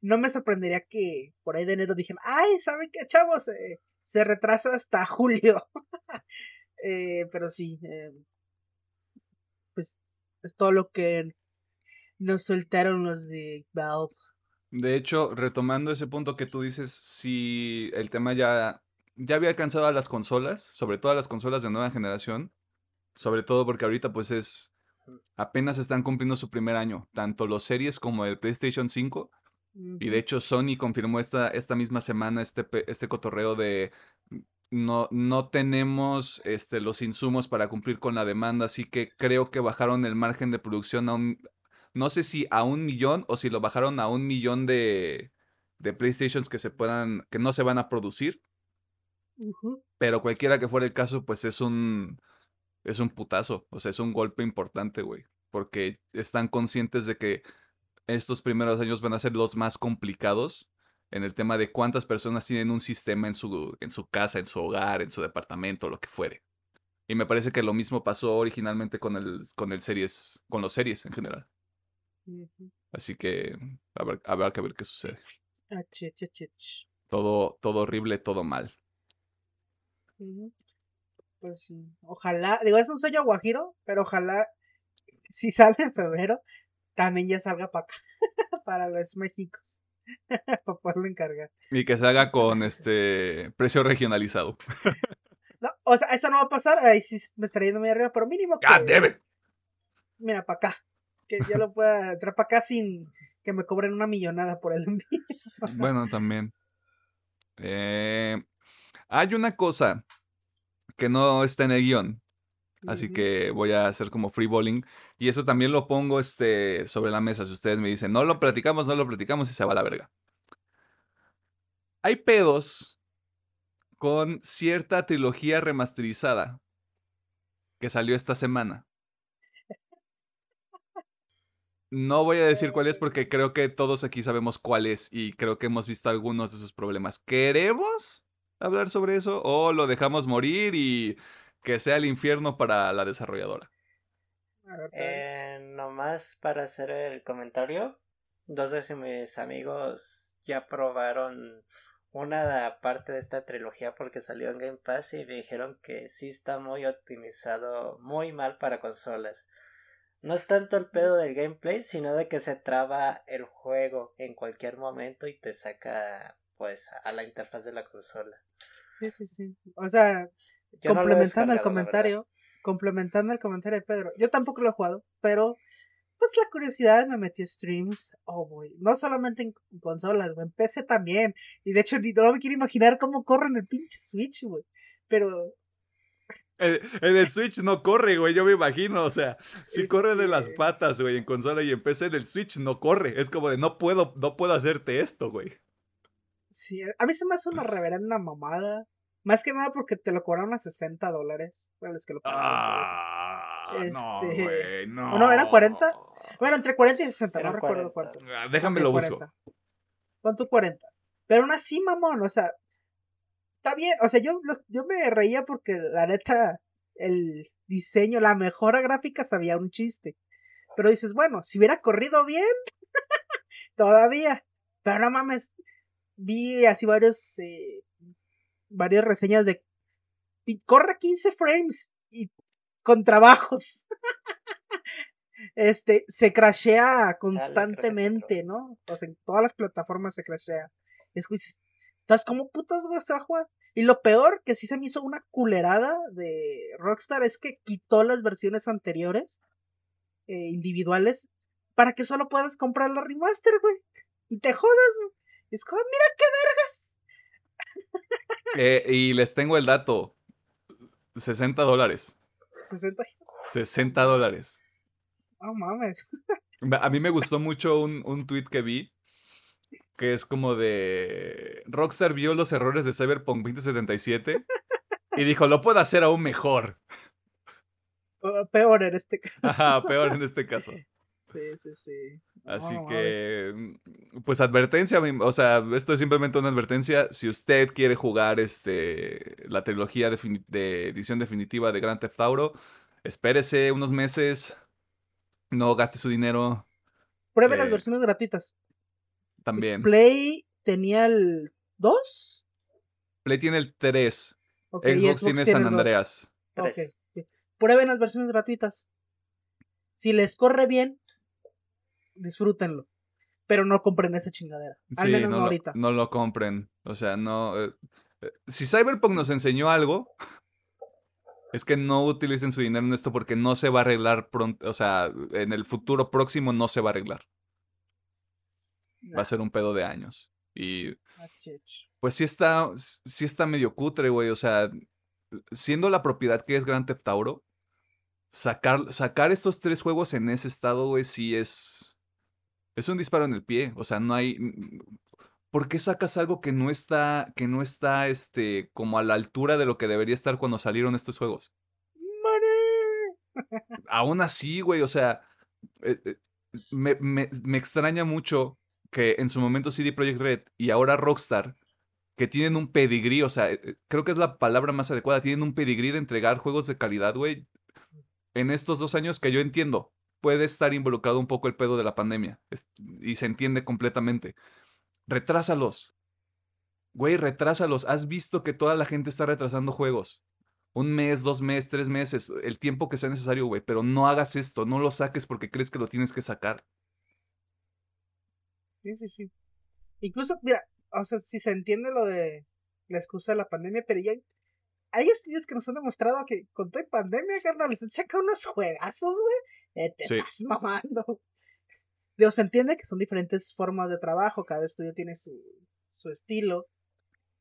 no me sorprendería que por ahí de enero dijeran, ay, ¿saben qué, chavos? Eh, se retrasa hasta julio. Eh, pero sí, eh, pues es todo lo que nos soltaron los de Valve. De hecho, retomando ese punto que tú dices, si el tema ya, ya había alcanzado a las consolas, sobre todo a las consolas de nueva generación, sobre todo porque ahorita pues es, apenas están cumpliendo su primer año, tanto los series como el PlayStation 5, y de hecho Sony confirmó esta, esta misma semana este, este cotorreo de no, no tenemos este, los insumos para cumplir con la demanda, así que creo que bajaron el margen de producción a un, no sé si a un millón o si lo bajaron a un millón de, de PlayStations que se puedan, que no se van a producir, pero cualquiera que fuera el caso, pues es un, es un putazo, o sea, es un golpe importante, güey, porque están conscientes de que estos primeros años van a ser los más complicados en el tema de cuántas personas tienen un sistema en su, en su casa, en su hogar, en su departamento, lo que fuere. Y me parece que lo mismo pasó originalmente con el, con el series, con los series en general. Así que habrá, habrá que ver qué sucede. Ah. Todo, todo horrible, todo mal. Pues sí. Ojalá, digo, es un sueño guajiro, pero ojalá, si sale en febrero, también ya salga para acá, para los Méxicos, para poderlo encargar. Y que se haga con este precio regionalizado. No, o sea, eso no va a pasar, ahí sí me estaría yendo muy arriba, pero mínimo que, ¡God damn it! mira, para acá, que yo lo pueda entrar para acá sin que me cobren una millonada por el envío. Bueno, también. Eh, hay una cosa que no está en el guion, así que voy a hacer como free bowling. Y eso también lo pongo este, sobre la mesa. Si ustedes me dicen, no lo platicamos, no lo platicamos y se va a la verga. Hay pedos con cierta trilogía remasterizada que salió esta semana. No voy a decir cuál es porque creo que todos aquí sabemos cuál es y creo que hemos visto algunos de esos problemas. ¿Queremos hablar sobre eso o lo dejamos morir y que sea el infierno para la desarrolladora? Eh, nomás para hacer el comentario, dos de mis amigos ya probaron una parte de esta trilogía porque salió en Game Pass y me dijeron que sí está muy optimizado, muy mal para consolas. No es tanto el pedo del gameplay, sino de que se traba el juego en cualquier momento y te saca pues a la interfaz de la consola. Sí, sí, sí. O sea, Yo no complementando el comentario, complementando el comentario de Pedro, yo tampoco lo he jugado, pero pues la curiosidad me metí a streams, oh boy, no solamente en consolas, güey, en PC también, y de hecho ni no me quiero imaginar cómo corre en el pinche Switch, güey, pero En en el Switch no corre, güey, yo me imagino. O sea, si corre de las Este- patas, güey, en consola y en PC, en el Switch no corre. Es como de no puedo, no puedo hacerte esto, güey. sí, a mí se me hace una reverenda mamada, más que nada porque te lo cobraron a 60 dólares, para los que lo pagan. Ah, no, Este, güey, no. ¿o no, era 40? Bueno, entre 40 y 60, no recuerdo 40. cuánto. Ah, Déjame Ok, lo uso. 40. Pon tu 40. Pero aún así, mamón, o sea, está bien. O sea, yo, los- yo me reía porque la neta, el diseño, la mejora gráfica sabía un chiste. Pero dices, bueno, si hubiera corrido bien, todavía. Pero no mames, vi así varios, eh, varias reseñas de, "Pi- corre 15 frames y con trabajos. este, se crashea constantemente, ¿no? O sea, en todas las plataformas se crashea. Es que dices, entonces, ¿cómo putas vas a jugar? Y lo peor, que sí se me hizo una culerada de Rockstar, es que quitó las versiones anteriores, eh, individuales, para que solo puedas comprar la remaster, güey. Y te jodas, güey. Es como, mira qué vergas. Eh, y les tengo el dato. 60 dólares. 60 60 dólares. No mames. A mí me gustó mucho un, un tweet que vi. Que es como de. Rockstar vio los errores de Cyberpunk 2077. Y dijo, lo puedo hacer aún mejor. O Peor en este caso. Ajá, peor en este caso. Sí, sí, sí. Así que. mm, pues advertencia, o sea, esto es simplemente una advertencia. Si usted quiere jugar este, la trilogía de, edición definitiva de Grand Theft Auto, espérese unos meses, no gaste su dinero. Pruebe las eh, versiones gratuitas. También. Play tenía el 2. Play tiene el 3. Xbox, tiene San Andreas. Prueben las versiones gratuitas. Si les corre bien, disfrútenlo pero no compren esa chingadera. Al menos no, ahorita. no lo compren. O sea, no. Eh, eh, si Cyberpunk nos enseñó algo, es que no utilicen su dinero en esto porque no se va a arreglar pronto. O sea, en el futuro próximo no se va a arreglar. Va a ser un pedo de años. Y. Ah, pues sí está. Sí está medio cutre, güey. O sea, siendo la propiedad que es Grand Theft Auto, sacar, sacar estos tres juegos en ese estado, güey, sí es es un disparo en el pie, o sea, no hay... ¿Por qué sacas algo que no está, que no está, este, como a la altura de lo que debería estar cuando salieron estos juegos? Aún así, güey, o sea, eh, eh, me, me, extraña mucho que en su momento CD Projekt Red y ahora Rockstar, que tienen un pedigrí, o sea, eh, creo que es la palabra más adecuada, tienen un pedigrí de entregar juegos de calidad, güey, en estos dos años que yo entiendo puede estar involucrado un poco el pedo de la pandemia. Y se entiende completamente. Retrásalos. Güey, retrásalos. Has visto que toda la gente está retrasando juegos. Un mes, dos meses, tres meses, el tiempo que sea necesario, güey. Pero no hagas esto, no lo saques porque crees que lo tienes que sacar. Sí, sí, sí. Incluso, mira, o sea, si se entiende lo de la excusa de la pandemia, pero ya hay estudios que nos han demostrado que con toda pandemia, carnal, se sacan unos juegazos, güey. Eh, te estás mamando. Dios, se entiende que son diferentes formas de trabajo, cada estudio tiene su, su estilo.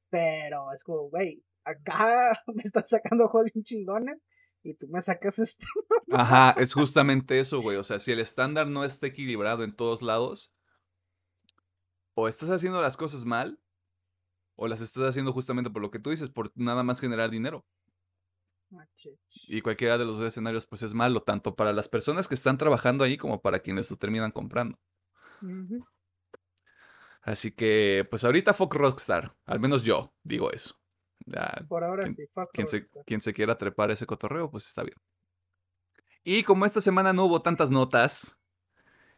Pero es como, güey, acá me están sacando juegos bien chingones y tú me sacas esto. Ajá, es justamente eso, güey. O sea, si el estándar no está equilibrado en todos lados, o estás haciendo las cosas mal, o las estás haciendo justamente por lo que tú dices, por nada más generar dinero. Y cualquiera de los dos escenarios pues es malo, tanto para las personas que están trabajando ahí como para quienes lo terminan comprando. Así que pues ahorita fuck Rockstar, al menos yo digo eso. por ahora sí, fuck quien Se, quien se quiera trepar ese cotorreo pues está bien. Y como esta semana no hubo tantas notas,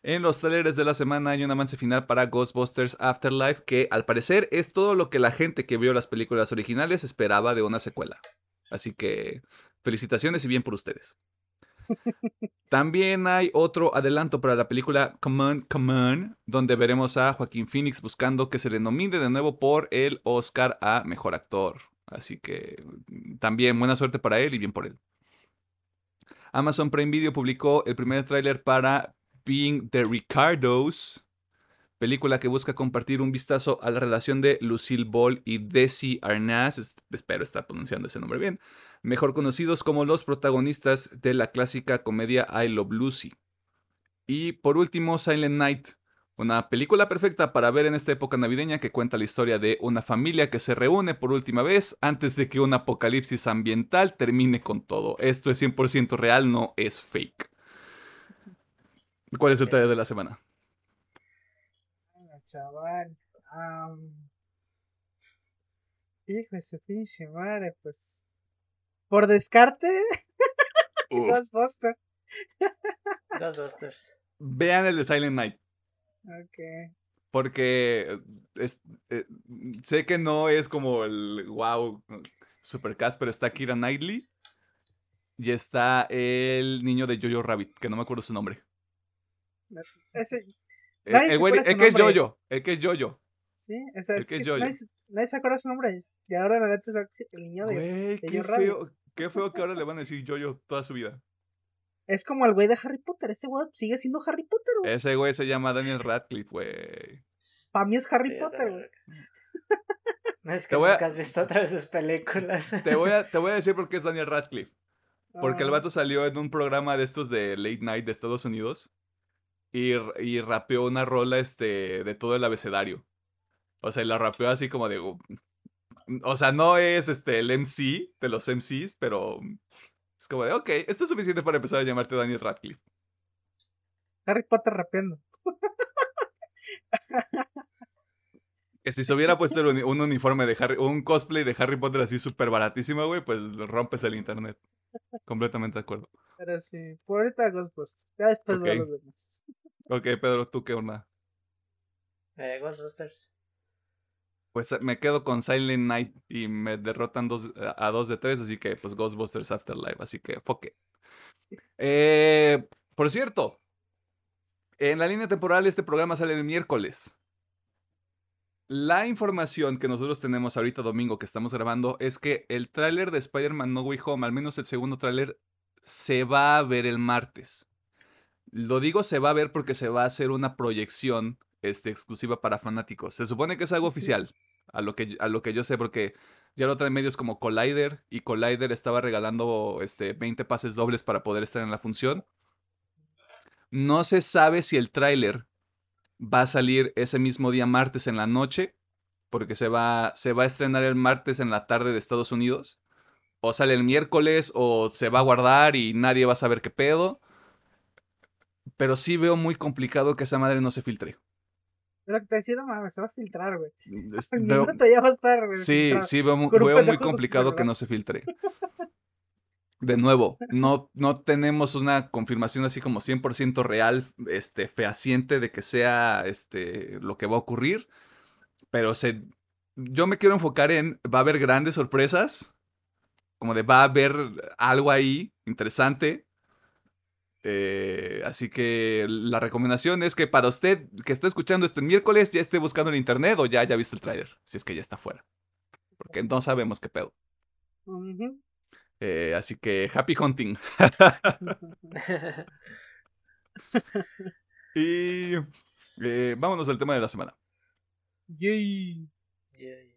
en los trailers de la semana hay un avance final para Ghostbusters Afterlife que al parecer es todo lo que la gente que vio las películas originales esperaba de una secuela. Así que felicitaciones y bien por ustedes. También hay otro adelanto para la película Come On, Come On, donde veremos a Joaquín Phoenix buscando que se le nomine de nuevo por el Oscar a Mejor Actor. Así que también buena suerte para él y bien por él. Amazon Prime Video publicó el primer tráiler para Being the Ricardos, película que busca compartir un vistazo a la relación de Lucille Ball y Desi Arnaz, espero estar pronunciando ese nombre bien, mejor conocidos como los protagonistas de la clásica comedia I Love Lucy. Y por último, Silent Night, una película perfecta para ver en esta época navideña que cuenta la historia de una familia que se reúne por última vez antes de que un apocalipsis ambiental termine con todo. Esto es 100% real, no es fake. ¿Cuál es el taller de la semana? Ah, chaval. Hijo de su pinche madre, pues. Por descarte. Ghostbusters. Ghostbusters. Vean el de Silent Night. Ok. Porque eh, sé que no es como el wow supercast, pero está Kira Knightley. Y está el niño de Jojo Rabbit, que no me acuerdo su nombre. Ese, el, el, el que es Jojo, el que es Jojo. Sí, el que es, Jojo. Nadie, se acuerda su nombre. Y ahora la neta el niño de. Güey, qué feo, qué feo que ahora le van a decir Jojo toda su vida. Es como el güey de Harry Potter. Ese güey sigue siendo Harry Potter, güey. Ese güey se llama Daniel Radcliffe, güey. Para mí es Harry Potter, güey. No es que nunca has visto otras sus películas. Te voy, a, te voy a decir por qué es Daniel Radcliffe. Porque el ah. vato salió en un programa de estos de late night de Estados Unidos y, rapeó una rola este, de todo el abecedario. O sea, la rapeó así como de... O sea, no es este, el MC de los MCs, pero es como de, ok, esto es suficiente para empezar a llamarte Daniel Radcliffe. Harry Potter rapeando. Que si se hubiera puesto un, un uniforme de Harry, un cosplay de Harry Potter así súper baratísimo, güey, pues rompes el internet. Completamente de acuerdo. Pero sí, por ahorita Ghostbusters. Ya después Ok. veo los demás. Ok, Pedro, ¿tú qué onda? Eh, Ghostbusters. Pues eh, me quedo con Silent Night y me derrotan dos, a dos de tres, así que pues Ghostbusters Afterlife, así que fuck it. Eh, por cierto, en la línea temporal este programa sale el miércoles. La información que nosotros tenemos ahorita domingo que estamos grabando es que el tráiler de Spider-Man No Way Home, al menos el segundo tráiler, se va a ver el martes. Lo digo se va a ver porque se va a hacer una proyección este, exclusiva para fanáticos. Se supone que es algo oficial, a lo que, a lo que yo sé, porque ya lo traen medios como Collider y Collider estaba regalando este, 20 pases dobles para poder estar en la función. No se sabe si el tráiler va a salir ese mismo día martes en la noche, porque se va, se va a estrenar el martes en la tarde de Estados Unidos, o sale el miércoles, o se va a guardar y nadie va a saber qué pedo. Pero sí veo muy complicado que esa madre no se filtre. Lo que te decía, no mames, se va a filtrar, güey. Veo- minuto ya va a estar, güey. Sí, filtrado. sí, veo, veo muy complicado que no se filtre. De nuevo, no, no tenemos una confirmación así como 100% real, este, fehaciente de que sea este, lo que va a ocurrir, pero se, yo me quiero enfocar en, va a haber grandes sorpresas, como de va a haber algo ahí interesante. Eh, así que la recomendación es que para usted que está escuchando esto el miércoles ya esté buscando en internet o ya haya visto el tráiler, si es que ya está fuera. Porque no sabemos qué pedo. Eh, así que happy hunting. y eh, vámonos al tema de la semana. Yay. Yay.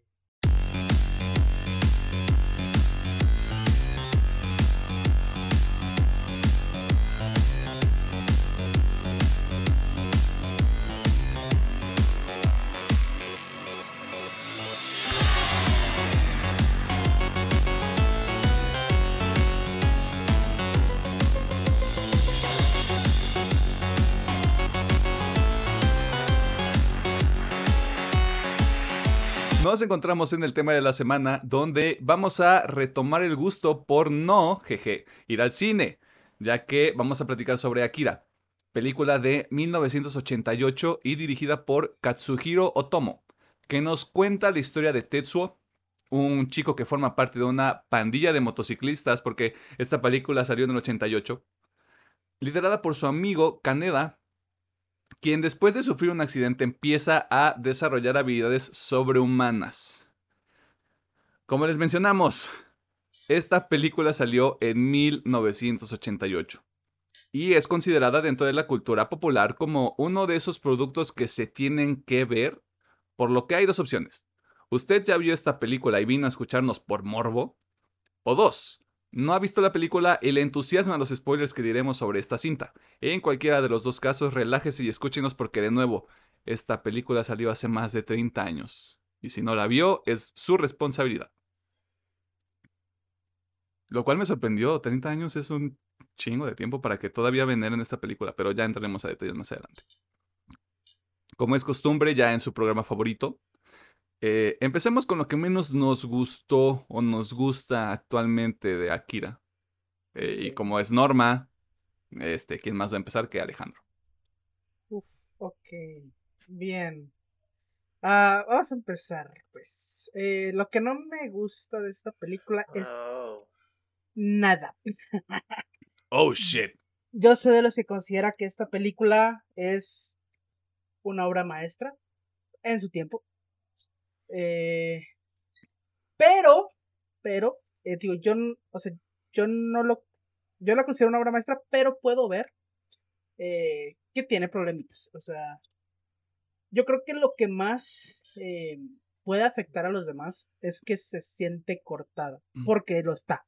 Nos encontramos en el tema de la semana donde vamos a retomar el gusto por no, jeje, ir al cine, ya que vamos a platicar sobre Akira, película de 1988 y dirigida por Katsuhiro Otomo, que nos cuenta la historia de Tetsuo, un chico que forma parte de una pandilla de motociclistas, porque esta película salió en el 88, liderada por su amigo Kaneda, quien después de sufrir un accidente empieza a desarrollar habilidades sobrehumanas. Como les mencionamos, esta película salió en 1988 y es considerada dentro de la cultura popular como uno de esos productos que se tienen que ver, por lo que hay dos opciones. ¿Usted ya vio esta película y vino a escucharnos por morbo? O dos, no ha visto la película y le entusiasman los spoilers que diremos sobre esta cinta. En cualquiera de los dos casos, relájese y escúchenos porque de nuevo, esta película salió hace más de 30 años. Y si no la vio, es su responsabilidad. Lo cual me sorprendió, 30 años es un chingo de tiempo para que todavía veneren esta película, pero ya entraremos a detalles más adelante. Como es costumbre, ya en su programa favorito, eh, empecemos con lo que menos nos gustó o nos gusta actualmente de Akira. Eh, y como es norma, este, ¿quién más va a empezar que Alejandro? Uf, ok. Bien. Ah, vamos a empezar, pues. Eh, lo que no me gusta de esta película es Oh. nada. Oh shit. Yo soy de los que considera que esta película es una obra maestra en su tiempo. Eh, pero, pero, eh, digo, yo, o sea, yo no lo, yo la considero una obra maestra, pero puedo ver eh, que tiene problemitas. O sea, yo creo que lo que más eh, puede afectar a los demás es que se siente cortada, Mm. porque lo está.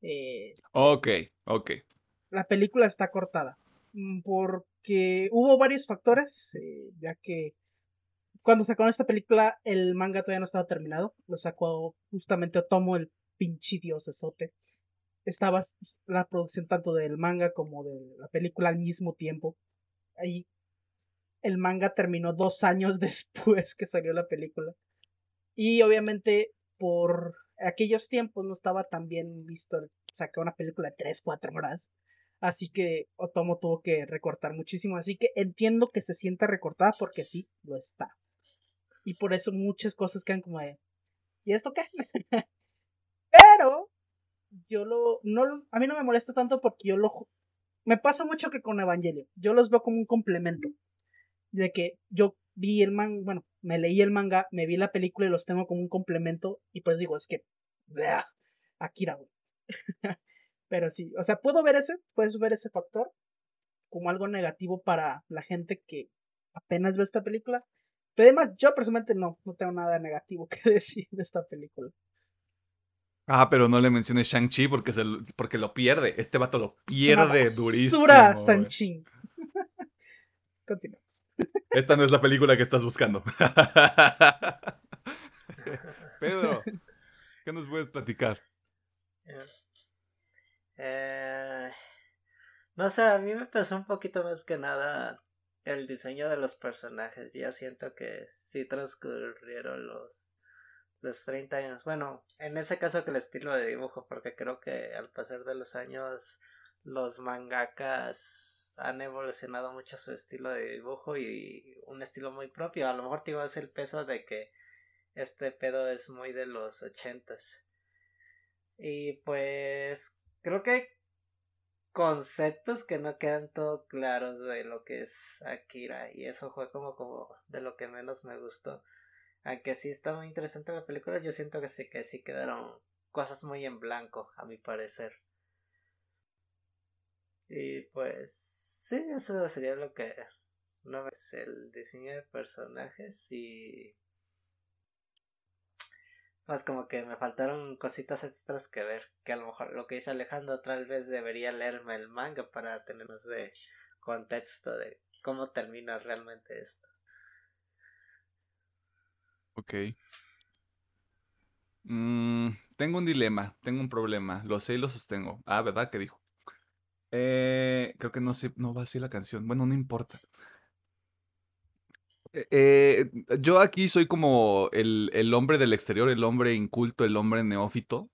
Eh, Ok, ok. la película está cortada. mm, Porque hubo varios factores, ya que cuando sacaron esta película el manga todavía no estaba terminado. Lo sacó justamente Otomo, el pinche diosesote. Estaba la producción tanto del manga como de la película al mismo tiempo. Ahí el manga terminó dos años después que salió la película. Y obviamente por aquellos tiempos no estaba tan bien visto sacar una película de 3, 4 horas. Así que Otomo tuvo que recortar muchísimo. Así que entiendo que se sienta recortada porque sí, lo está. Y por eso muchas cosas quedan como de... ¿Y esto qué? Pero yo lo... No, a mí no me molesta tanto porque yo lo... Me pasa mucho que con Evangelio. Yo los veo como un complemento. De que yo vi el manga, bueno, me leí el manga, me vi la película y los tengo como un complemento. Y pues digo, es que... Akira, güey. Pero sí, o sea, puedo ver ese, puedes ver ese factor como algo negativo para la gente que apenas ve esta película. Pero además, yo personalmente no, no tengo nada negativo que decir de esta película. Ah, pero no le menciones Shang-Chi porque, porque lo pierde. Este vato lo pierde durísimo. Sura Shang-Chi. Continuamos. Esta no es la película que estás buscando. Pedro, ¿qué nos puedes platicar? Eh, no sé, a mí me pasó un poquito más que nada el diseño de los personajes. Ya siento que sí transcurrieron los, los 30 años. Bueno, en ese caso que el estilo de dibujo, porque creo que al pasar de los años los mangakas han evolucionado mucho su estilo de dibujo y un estilo muy propio. A lo mejor te iba a el peso de que este pedo es muy de los ochentas. Y pues creo que conceptos que no quedan todo claros de lo que es Akira y eso fue como como de lo que menos me gustó. Aunque sí está muy interesante la película, yo siento que sí que sí quedaron cosas muy en blanco, a mi parecer. Y pues sí, eso sería lo que no es el diseño de personajes y pues como que me faltaron cositas extras que ver. Que a lo mejor lo que dice Alejandro tal vez debería leerme el manga para tenernos de contexto de cómo termina realmente esto. Ok. Mm, tengo un dilema, tengo un problema. Lo sé y lo sostengo. Ah, ¿verdad? ¿Qué dijo? Eh, creo que no sé, no va a ser la canción. Bueno, no importa. Eh, yo aquí soy como el, el, hombre del exterior, el hombre inculto, el hombre neófito,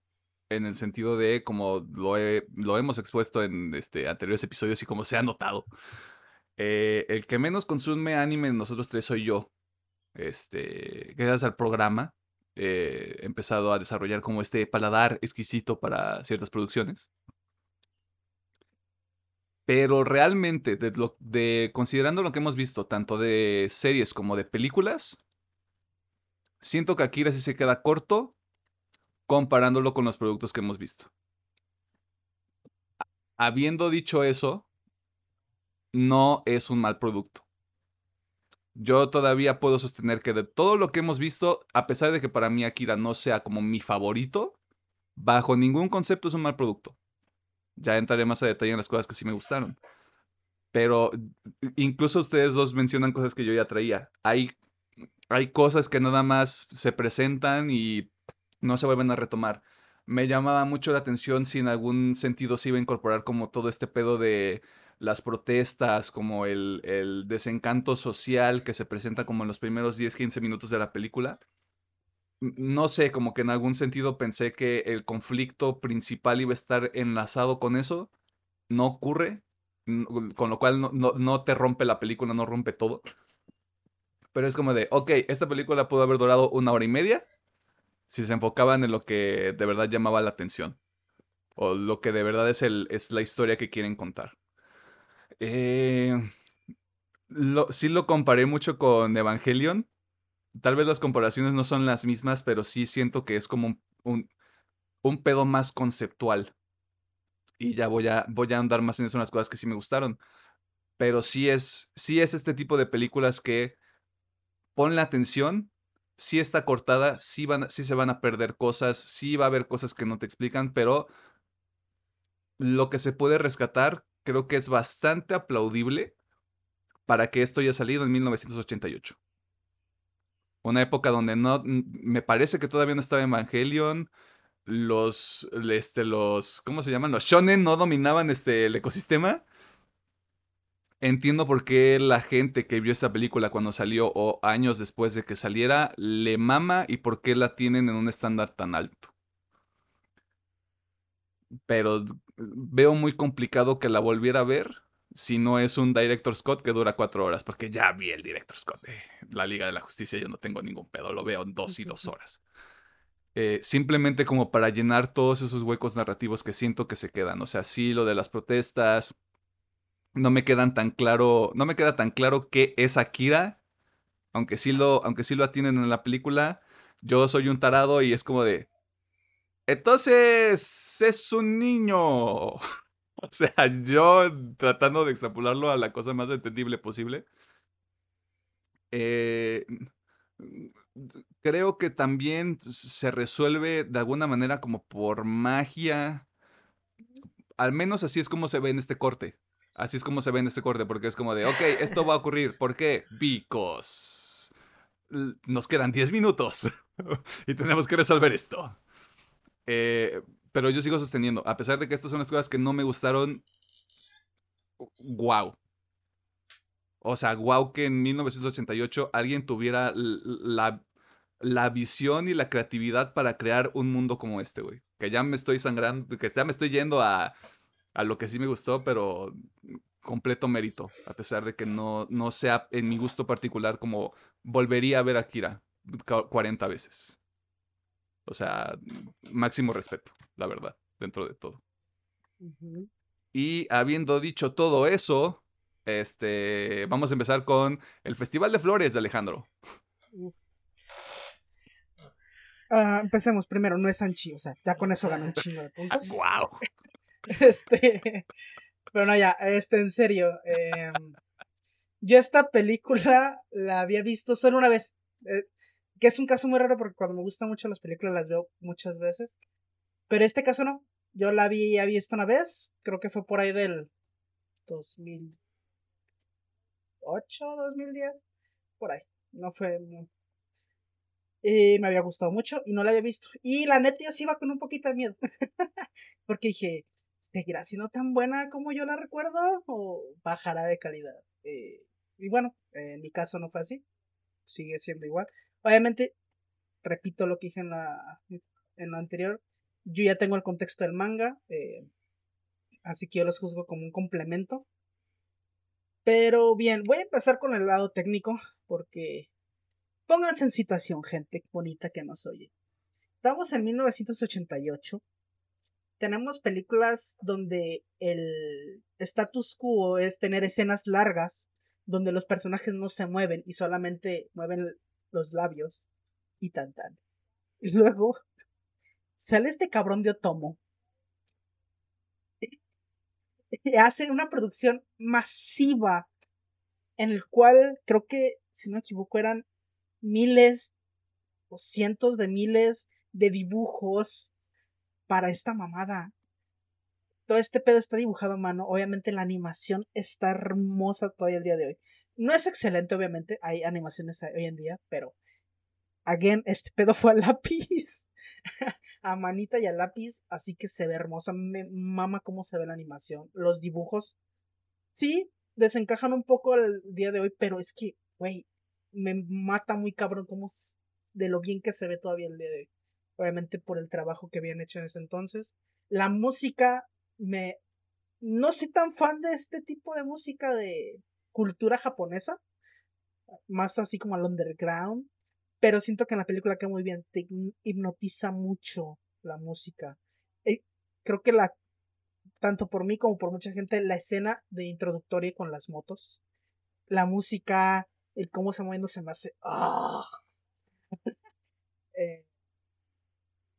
en el sentido de como lo, lo hemos expuesto en este, anteriores episodios y como se ha notado. Eh, el que menos consume anime nosotros tres soy yo. Este, gracias al programa, eh, he empezado a desarrollar como este paladar exquisito para ciertas producciones. Pero realmente, de considerando lo que hemos visto, tanto de series como de películas, siento que Akira sí se queda corto comparándolo con los productos que hemos visto. Habiendo dicho eso, no es un mal producto. Yo todavía puedo sostener que de todo lo que hemos visto, a pesar de que para mí Akira no sea como mi favorito, bajo ningún concepto es un mal producto. Ya entraré más a detalle en las cosas que sí me gustaron. Pero incluso ustedes dos mencionan cosas que yo ya traía. Hay, hay cosas que nada más se presentan y no se vuelven a retomar. Me llamaba mucho la atención si en algún sentido se iba a incorporar como todo este pedo de las protestas, como el, el desencanto social que se presenta como en los primeros 10, 15 minutos de la película no sé, como que en algún sentido pensé que el conflicto principal iba a estar enlazado con eso. No ocurre, con lo cual no, te rompe la película, no rompe todo. Pero es como de, ok, esta película pudo haber durado una hora y media si se enfocaban en lo que de verdad llamaba la atención. O lo que de verdad es, el, es la historia que quieren contar. Eh, sí lo comparé mucho con Evangelion tal vez las comparaciones no son las mismas, pero sí siento que es como un, un, pedo más conceptual. Y ya voy a, voy a andar más en eso, unas cosas que sí me gustaron. Pero sí es, sí es este tipo de películas que pon la atención, sí está cortada, sí, van, sí se van a perder cosas, sí va a haber cosas que no te explican, pero lo que se puede rescatar creo que es bastante aplaudible para que esto haya salido en 1988. Una época donde no, me parece que todavía no estaba Evangelion. Los, este, los, ¿cómo se llaman? Los shonen no dominaban este, el ecosistema. entiendo por qué la gente que vio esta película cuando salió o años después de que saliera le mama y por qué la tienen en un estándar tan alto. Pero veo muy complicado que la volviera a ver si no es un Director Scott que dura cuatro horas, porque ya vi el Director Scott de la Liga de la Justicia, yo no tengo ningún pedo, lo veo en dos y dos horas. Eh, simplemente como para llenar todos esos huecos narrativos que siento que se quedan. O sea, sí, lo de las protestas, no me quedan tan claro, no me queda tan claro qué es Akira, aunque sí lo, aunque sí lo atienden en la película. Yo soy un tarado y es como de, entonces es un niño. O sea, yo tratando de extrapolarlo a la cosa más entendible posible. Eh, creo que también se resuelve de alguna manera como por magia. Al menos así es como se ve en este corte. Así es como se ve en este corte, porque es como de, ok, esto va a ocurrir. ¿Por qué? Because nos quedan 10 minutos y tenemos que resolver esto. Eh, pero yo sigo sosteniendo, a pesar de que estas son las cosas que no me gustaron, wow. O sea, wow que en 1988 alguien tuviera la, la visión y la creatividad para crear un mundo como este, güey. Que ya me estoy sangrando, que ya me estoy yendo a, a lo que sí me gustó, pero completo mérito, a pesar de que no, no sea en mi gusto particular como volvería a ver a Kira 40 veces. O sea, máximo respeto la verdad, dentro de todo. Y habiendo dicho todo eso, este, vamos a empezar con el Festival de Flores de Alejandro. Ah, empecemos primero, no es Sanchi, o sea, ya con eso ganó un chingo de puntos. ¡Wow! Este, pero no, ya, este, en serio. Em, yo esta película la había visto solo una vez. Eh, que es un caso muy raro porque cuando me gustan mucho las películas las veo muchas veces. Pero este caso no. Yo la había visto una vez. Creo que fue por ahí del 2008, 2010. Por ahí. No fue. Y me había gustado mucho y no la había visto. Y la neta yo sí iba con un poquito de miedo. Porque dije, ¿seguirá siendo tan buena como yo la recuerdo? ¿O bajará de calidad? Eh, y bueno, en mi caso no fue así. Sigue siendo igual. Obviamente, repito lo que dije en la, en lo anterior yo ya tengo el contexto del manga, eh, así que yo los juzgo como un complemento. Pero bien, voy a empezar con el lado técnico, porque pónganse en situación, gente bonita que nos oye. Estamos en 1988. Tenemos películas donde el status quo es tener escenas largas, donde los personajes no se mueven y solamente mueven los labios y tan tan. Y luego sale este cabrón de Otomo. Y hace una producción masiva en el cual creo que, si no me equivoco, eran miles o cientos de miles de dibujos para esta mamada. Todo este pedo está dibujado a mano. Obviamente la animación está hermosa todavía el día de hoy. No es excelente, obviamente. Hay animaciones hoy en día, pero Again, este pedo fue a lápiz. a manita y a lápiz. Así que se ve hermosa. Me mama cómo se ve la animación. Los dibujos. Sí, desencajan un poco el día de hoy. Pero es que, güey, me mata muy cabrón como de lo bien que se ve todavía el día de hoy. Obviamente por el trabajo que habían hecho en ese entonces. La música me. No soy tan fan de este tipo de música de cultura japonesa. Más así como al underground pero siento que en la película queda muy bien, te hipnotiza mucho la música. Eh, creo que la, tanto por mí como por mucha gente, la escena de introductoria con las motos, la música, el cómo se mueve se me hace... ¡ah! Eh,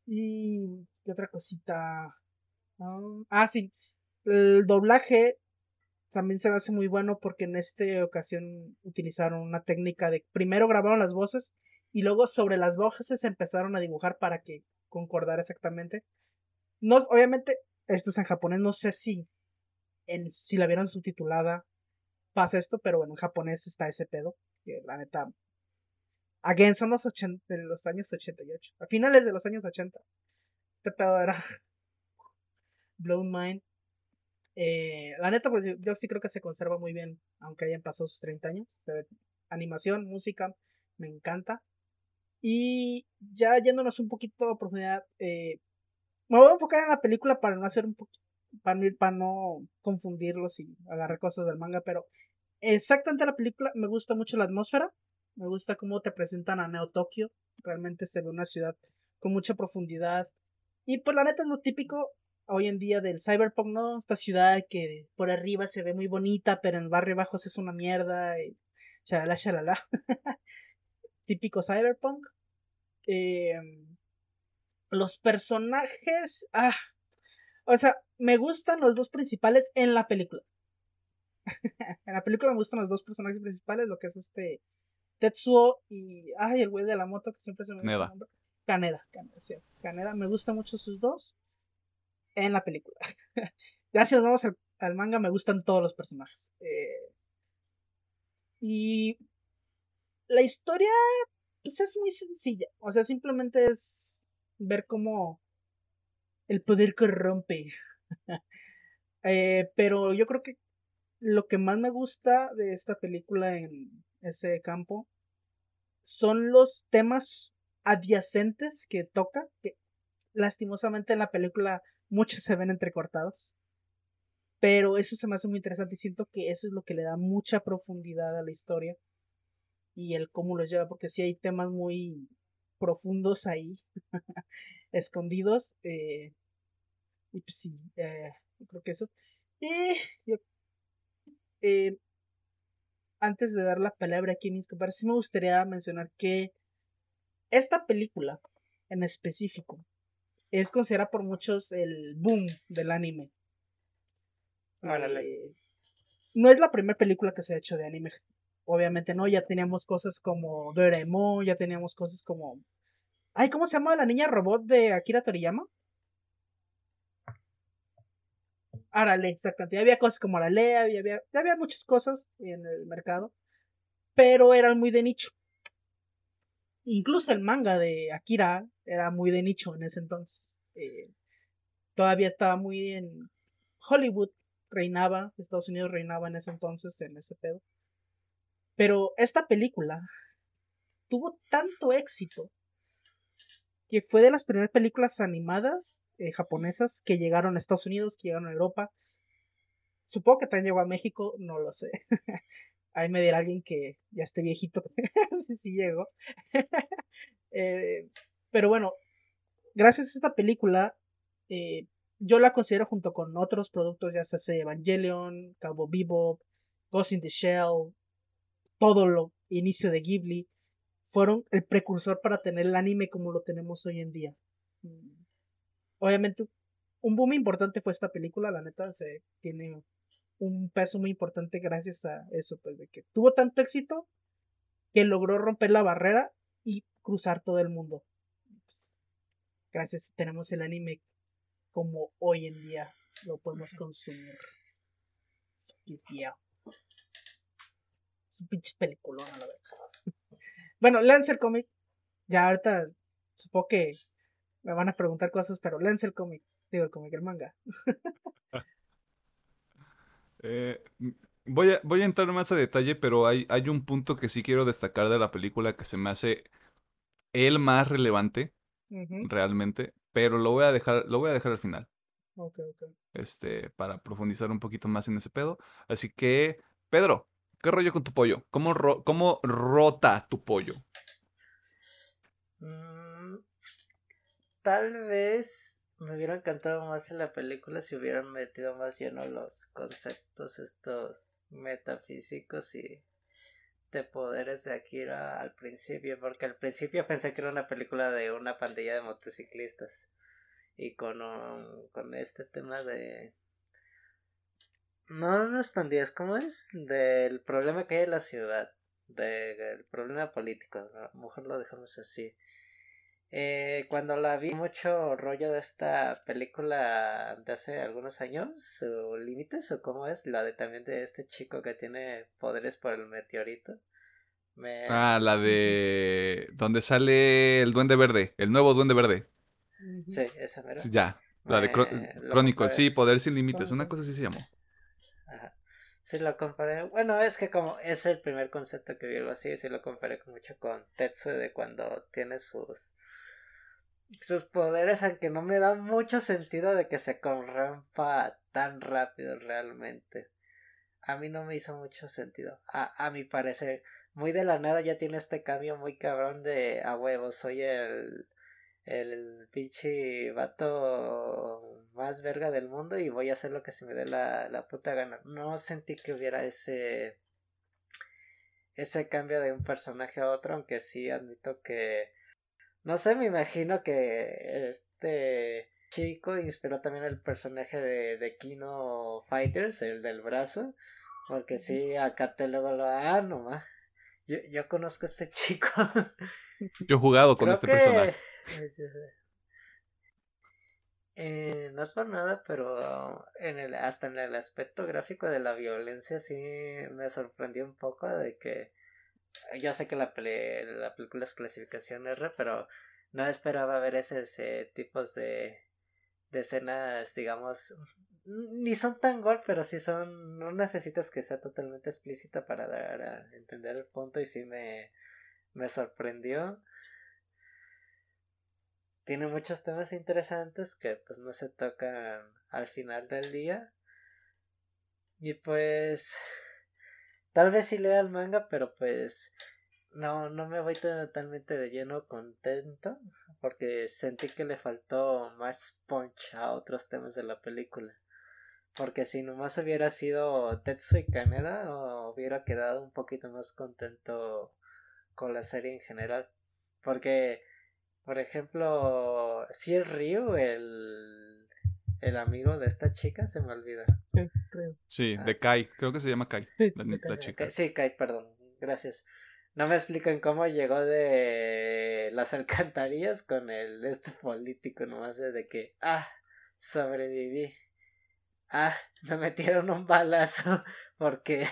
y qué otra cosita. Ah, sí. El doblaje también se me hace muy bueno porque en esta ocasión utilizaron una técnica de primero grabaron las voces y luego sobre las voces se empezaron a dibujar para que concordara exactamente. No, obviamente, esto es en japonés, no sé si, en, si la vieron subtitulada pasa esto, pero bueno, en japonés está ese pedo, que la neta... Again, son los, 80, de los años 88, a finales de los años 80. Este pedo era... Blown Mind. Eh, la neta, pues, yo, sí creo que se conserva muy bien, aunque hayan pasado sus 30 años. Animación, música, me encanta. Y ya yéndonos un poquito a profundidad, eh, me voy a enfocar en la película para no hacer un poquito, para, para no confundirlos y agarrar cosas del manga, pero exactamente la película me gusta mucho la atmósfera, me gusta cómo te presentan a Neo Tokio, realmente se ve una ciudad con mucha profundidad y pues la neta es lo típico hoy en día del cyberpunk, ¿no? Esta ciudad que por arriba se ve muy bonita, pero en el barrio abajo es una mierda, y shalala, shalala. Típico cyberpunk. Eh, los personajes, ah, o sea, me gustan los dos principales en la película. en la película me gustan los dos personajes principales, lo que es este Tetsuo y, ay, el güey de la moto que siempre se me olvida su nombre. Kaneda, Kaneda, sí, Kaneda, me gustan mucho sus dos en la película. ya vamos al, al manga, me gustan todos los personajes. Eh, y la historia, pues es muy sencilla. O sea, simplemente es ver cómo el poder corrompe. Eh, pero yo creo que lo que más me gusta de esta película en ese campo son los temas adyacentes que toca, que lastimosamente en la película muchos se ven entrecortados. Pero eso se me hace muy interesante y siento que eso es lo que le da mucha profundidad a la historia y el cómo los lleva, porque sí hay temas muy profundos ahí, escondidos. eh, y pues sí, eh, creo que eso. Y yo, eh, antes de dar la palabra aquí a mis compañeros, sí me gustaría mencionar que esta película en específico es considerada por muchos el boom del anime. Órale. Eh, no es la primera película que se ha hecho de anime. Obviamente no, ya teníamos cosas como Doraemon, ya teníamos cosas como... Ay, ¿cómo se llama la niña robot de Akira Toriyama? Arale, exactamente. Ya había cosas como Arale, había, había, ya había muchas cosas en el mercado, pero eran muy de nicho. Incluso el manga de Akira era muy de nicho en ese entonces. Eh, todavía estaba muy en Hollywood, reinaba, Estados Unidos reinaba en ese entonces, en ese pedo. Pero esta película tuvo tanto éxito que fue de las primeras películas animadas eh, japonesas que llegaron a Estados Unidos, que llegaron a Europa. Supongo que también llegó a México, no lo sé. Ahí me dirá alguien que ya esté viejito. sí llegó. Eh, pero bueno, gracias a esta película, eh, yo la considero junto con otros productos, ya sea Evangelion, Cabo Bebop, Ghost in the Shell, todo lo inicio de Ghibli, fueron el precursor para tener el anime como lo tenemos hoy en día. Y obviamente, un boom importante fue esta película, la neta, se tiene un peso muy importante gracias a eso, pues de que tuvo tanto éxito que logró romper la barrera y cruzar todo el mundo. Pues, gracias, tenemos el anime como hoy en día lo podemos consumir. Yeah. Es un pinche peliculón a la verdad. bueno, léanse el cómic. Ya ahorita supongo que me van a preguntar cosas, pero léanse el cómic. Digo, el cómic, el manga. Eh, voy a, voy a entrar más a detalle, pero hay, hay un punto que sí quiero destacar de la película que se me hace el más relevante, realmente, pero lo voy a dejar, lo voy a dejar al final, ok, ok. este, para profundizar un poquito más en ese pedo. Así que, Pedro, ¿qué rollo con tu pollo? ¿Cómo, ro- cómo rota tu pollo? Mm, tal vez me hubiera encantado más en la película si hubieran metido más lleno los conceptos estos metafísicos y de poderes de Akira al principio, porque al principio pensé que era una película de una pandilla de motociclistas y con un- con este tema de no las pandillas, ¿cómo es? Del problema que hay en la ciudad, del problema político, a lo mejor lo dejamos así. Eh, cuando la vi, mucho rollo de esta película de hace algunos años, o Límites, o cómo es, la de también de este chico que tiene poderes por el meteorito. Me... Ah, la de donde sale el Duende Verde, el nuevo Duende Verde. Sí, esa mera. Sí, Ya, La de Eh, Cro- lo Chronicle, sí, Poder sin Límites. Una cosa así se llamó. Ajá. Sí lo comparé. Bueno, es que como es el primer concepto que vi algo así, sí lo comparé mucho con Tetsu de cuando tiene sus sus poderes, aunque no me da mucho sentido de que se corrompa tan rápido realmente. A mí no me hizo mucho sentido. A, a mi parecer, muy de la nada ya tiene este cambio muy cabrón de a huevo, soy el el pinche vato más verga del mundo y voy a hacer lo que se me dé la, la puta gana. No sentí que hubiera ese ese cambio de un personaje a otro, aunque sí admito que no sé, me imagino que este chico inspiró también el personaje de, de Kino Fighters, el del brazo, porque sí, acá te luego lo ah, no ma. Yo, yo conozco a este chico. Yo he jugado con Creo este que- personaje. Eh, no es por nada, pero en el, hasta en el aspecto gráfico de la violencia sí me sorprendió un poco de que yo sé que la, peli- la película es clasificación R, pero no esperaba ver ese, tipos de, de escenas, digamos, ni son tan gore, pero sí son, no necesitas que sea totalmente explícita para dar a entender el punto y sí me, me sorprendió. Tiene muchos temas interesantes que pues no se tocan al final del día. Y pues tal vez sí lea el manga, pero pues no, no me voy totalmente de lleno contento porque sentí que le faltó más punch a otros temas de la película. Porque si nomás hubiera sido Tetsu y Kaneda, hubiera quedado un poquito más contento con la serie en general. Porque, por ejemplo, si es Ryu el, el amigo de esta chica, se me olvida. Sí, creo. Sí, Ah. de Kai. Creo que se llama Kai. Sí, La, la Kai. chica. Kai- Sí, Kai, perdón. Gracias. No me explican cómo llegó de las alcantarillas con el este político nomás de que ah sobreviví. Ah, me metieron un balazo porque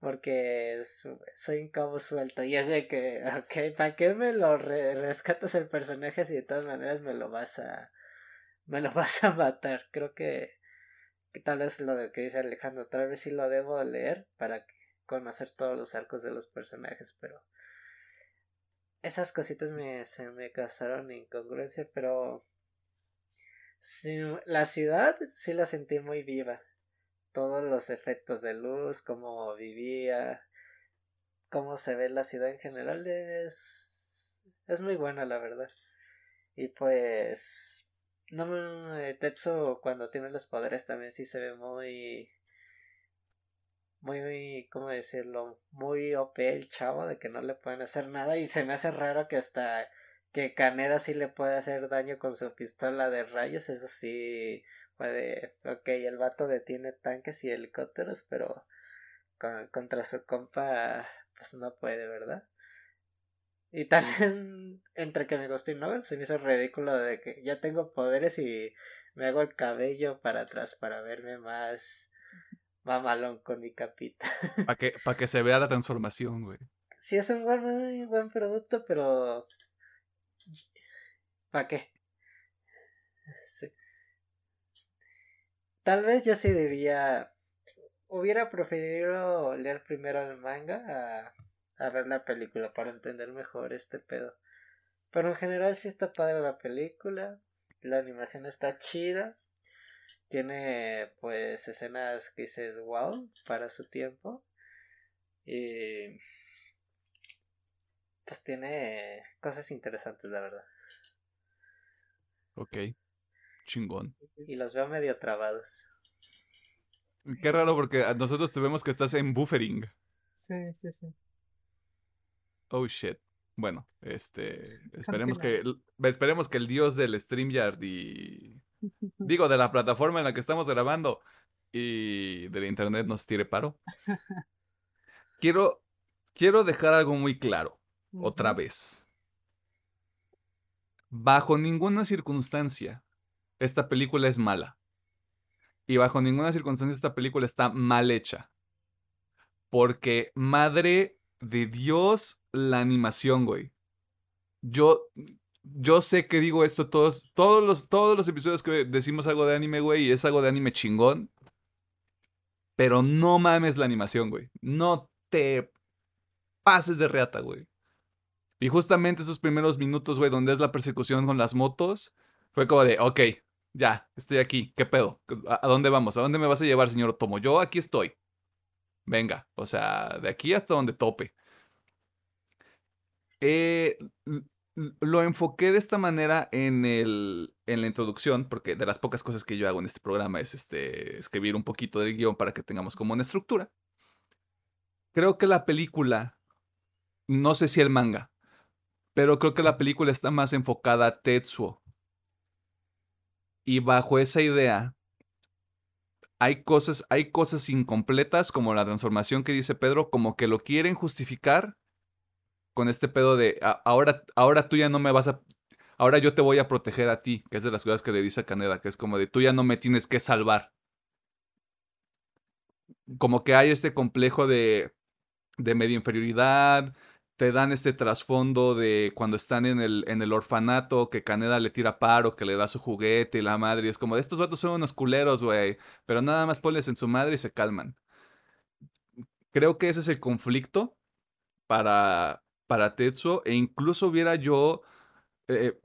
porque soy un cabo suelto y es de que ok, ¿para qué me lo re- rescatas el personaje si de todas maneras me lo vas a me lo vas a matar? Creo que que tal vez lo que dice Alejandro, tal vez sí lo debo leer para conocer todos los arcos de los personajes, pero esas cositas me, se me causaron incongruencia, pero sí, la ciudad sí la sentí muy viva. Todos los efectos de luz, cómo vivía, cómo se ve la ciudad en general es, es muy buena la verdad. Y pues no Tetsu cuando tiene los poderes también sí se ve muy muy, ¿cómo decirlo? Muy OP el chavo de que no le pueden hacer nada y se me hace raro que hasta que Kaneda sí le puede hacer daño con su pistola de rayos, eso sí puede, ok, el vato detiene tanques y helicópteros, pero con- contra su compa pues no puede, ¿verdad? Y también entre que me gustó y no, se me hizo ridículo de que ya tengo poderes y me hago el cabello para atrás para verme más mamalón con mi capita. Para que, pa' que se vea la transformación, güey. Sí es un buen, muy buen producto, pero... ¿Para qué? Sí. Tal vez yo sí diría... Hubiera preferido leer primero el manga a, a ver la película para entender mejor este pedo. Pero en general sí está padre la película. La animación está chida. Tiene pues escenas que dices wow para su tiempo. Y pues tiene cosas interesantes, la verdad. Ok. Chingón. Y los veo medio trabados. Qué raro porque a nosotros te vemos que estás en buffering. Sí, sí, sí. Oh shit. Bueno, este. Esperemos que. Esperemos que el dios del StreamYard y. Digo, de la plataforma en la que estamos grabando y del internet nos tire paro. Quiero. Quiero dejar algo muy claro. Otra vez. Bajo ninguna circunstancia, esta película es mala. Y bajo ninguna circunstancia esta película está mal hecha. Porque, madre de Dios, la animación, güey. Yo, yo sé que digo esto todos, todos los, todos los episodios que decimos algo de anime, güey, y es algo de anime chingón. Pero no mames la animación, güey. No te pases de reata, güey. Y justamente esos primeros minutos, güey, donde es la persecución con las motos, fue como de, ok, ya, estoy aquí, ¿qué pedo? ¿A dónde vamos? ¿A dónde me vas a llevar, señor Otomo? Yo aquí estoy. Venga, o sea, de aquí hasta donde tope. Eh, lo enfoqué de esta manera en, el, en la introducción, porque de las pocas cosas que yo hago en este programa es este, escribir un poquito del guion para que tengamos como una estructura. Creo que la película, no sé si el manga, pero creo que la película está más enfocada a Tetsuo. Y bajo esa idea, hay cosas, hay cosas incompletas, como la transformación que dice Pedro, como que lo quieren justificar con este pedo de ahora, ahora tú ya no me vas a. Ahora yo te voy a proteger a ti, que es de las cosas que le dice a Caneda, que es como de tú ya no me tienes que salvar. Como que hay este complejo de, de media inferioridad, te dan este trasfondo de cuando están en el, en el orfanato, que Caneda le tira paro, que le da su juguete y la madre, y es como estos vatos son unos culeros, güey, pero nada más ponles en su madre y se calman. Creo que ese es el conflicto para, para Tetsuo e incluso hubiera yo eh,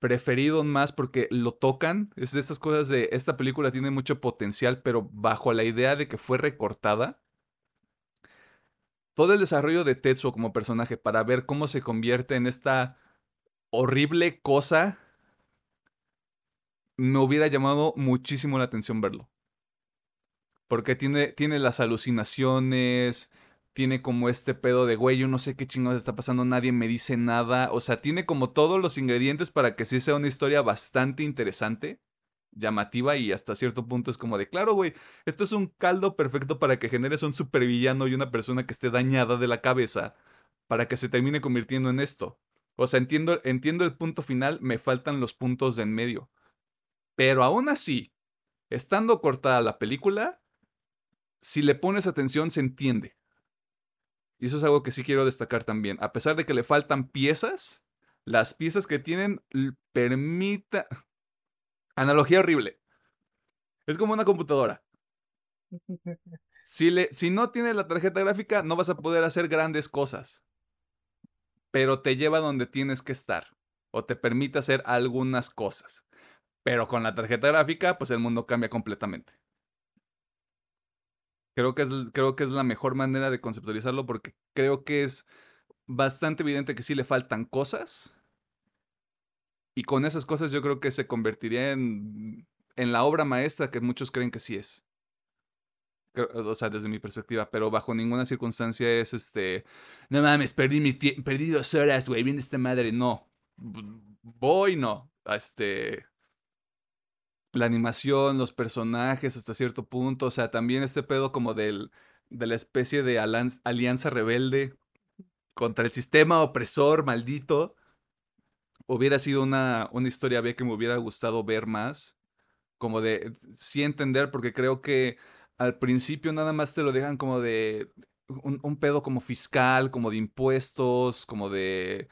preferido más porque lo tocan. Es de esas cosas de esta película tiene mucho potencial, pero bajo la idea de que fue recortada. Todo el desarrollo de Tetsuo como personaje para ver cómo se convierte en esta horrible cosa me hubiera llamado muchísimo la atención verlo. Porque tiene, tiene las alucinaciones, tiene como este pedo de, güey, yo no sé qué chingados está pasando, nadie me dice nada. O sea, tiene como todos los ingredientes para que sí sea una historia bastante interesante, llamativa y hasta cierto punto es como de, claro, güey, esto es un caldo perfecto para que generes un supervillano y una persona que esté dañada de la cabeza para que se termine convirtiendo en esto. O sea, entiendo, entiendo el punto final, me faltan los puntos de en medio. Pero aún así, estando cortada la película, si le pones atención se entiende. Y eso es algo que sí quiero destacar también. A pesar de que le faltan piezas, las piezas que tienen permita... Analogía horrible. Es como una computadora. Si, le, si no tiene la tarjeta gráfica, no vas a poder hacer grandes cosas. Pero te lleva donde tienes que estar. O te permite hacer algunas cosas. Pero con la tarjeta gráfica, pues el mundo cambia completamente. Creo que, es, creo que es la mejor manera de conceptualizarlo porque creo que es bastante evidente que sí le faltan cosas. Y con esas cosas yo creo que se convertiría en, en la obra maestra que muchos creen que sí es. O sea, desde mi perspectiva, pero bajo ninguna circunstancia es este. No mames, perdí, mi perdí dos horas, güey, viene esta madre. No. Voy, no. Este la animación, los personajes hasta cierto punto, o sea, también este pedo como del, de la especie de alianza rebelde contra el sistema opresor maldito, hubiera sido una, una historia B que me hubiera gustado ver más, como de sí entender, porque creo que al principio nada más te lo dejan como de un, pedo como fiscal, como de impuestos, como de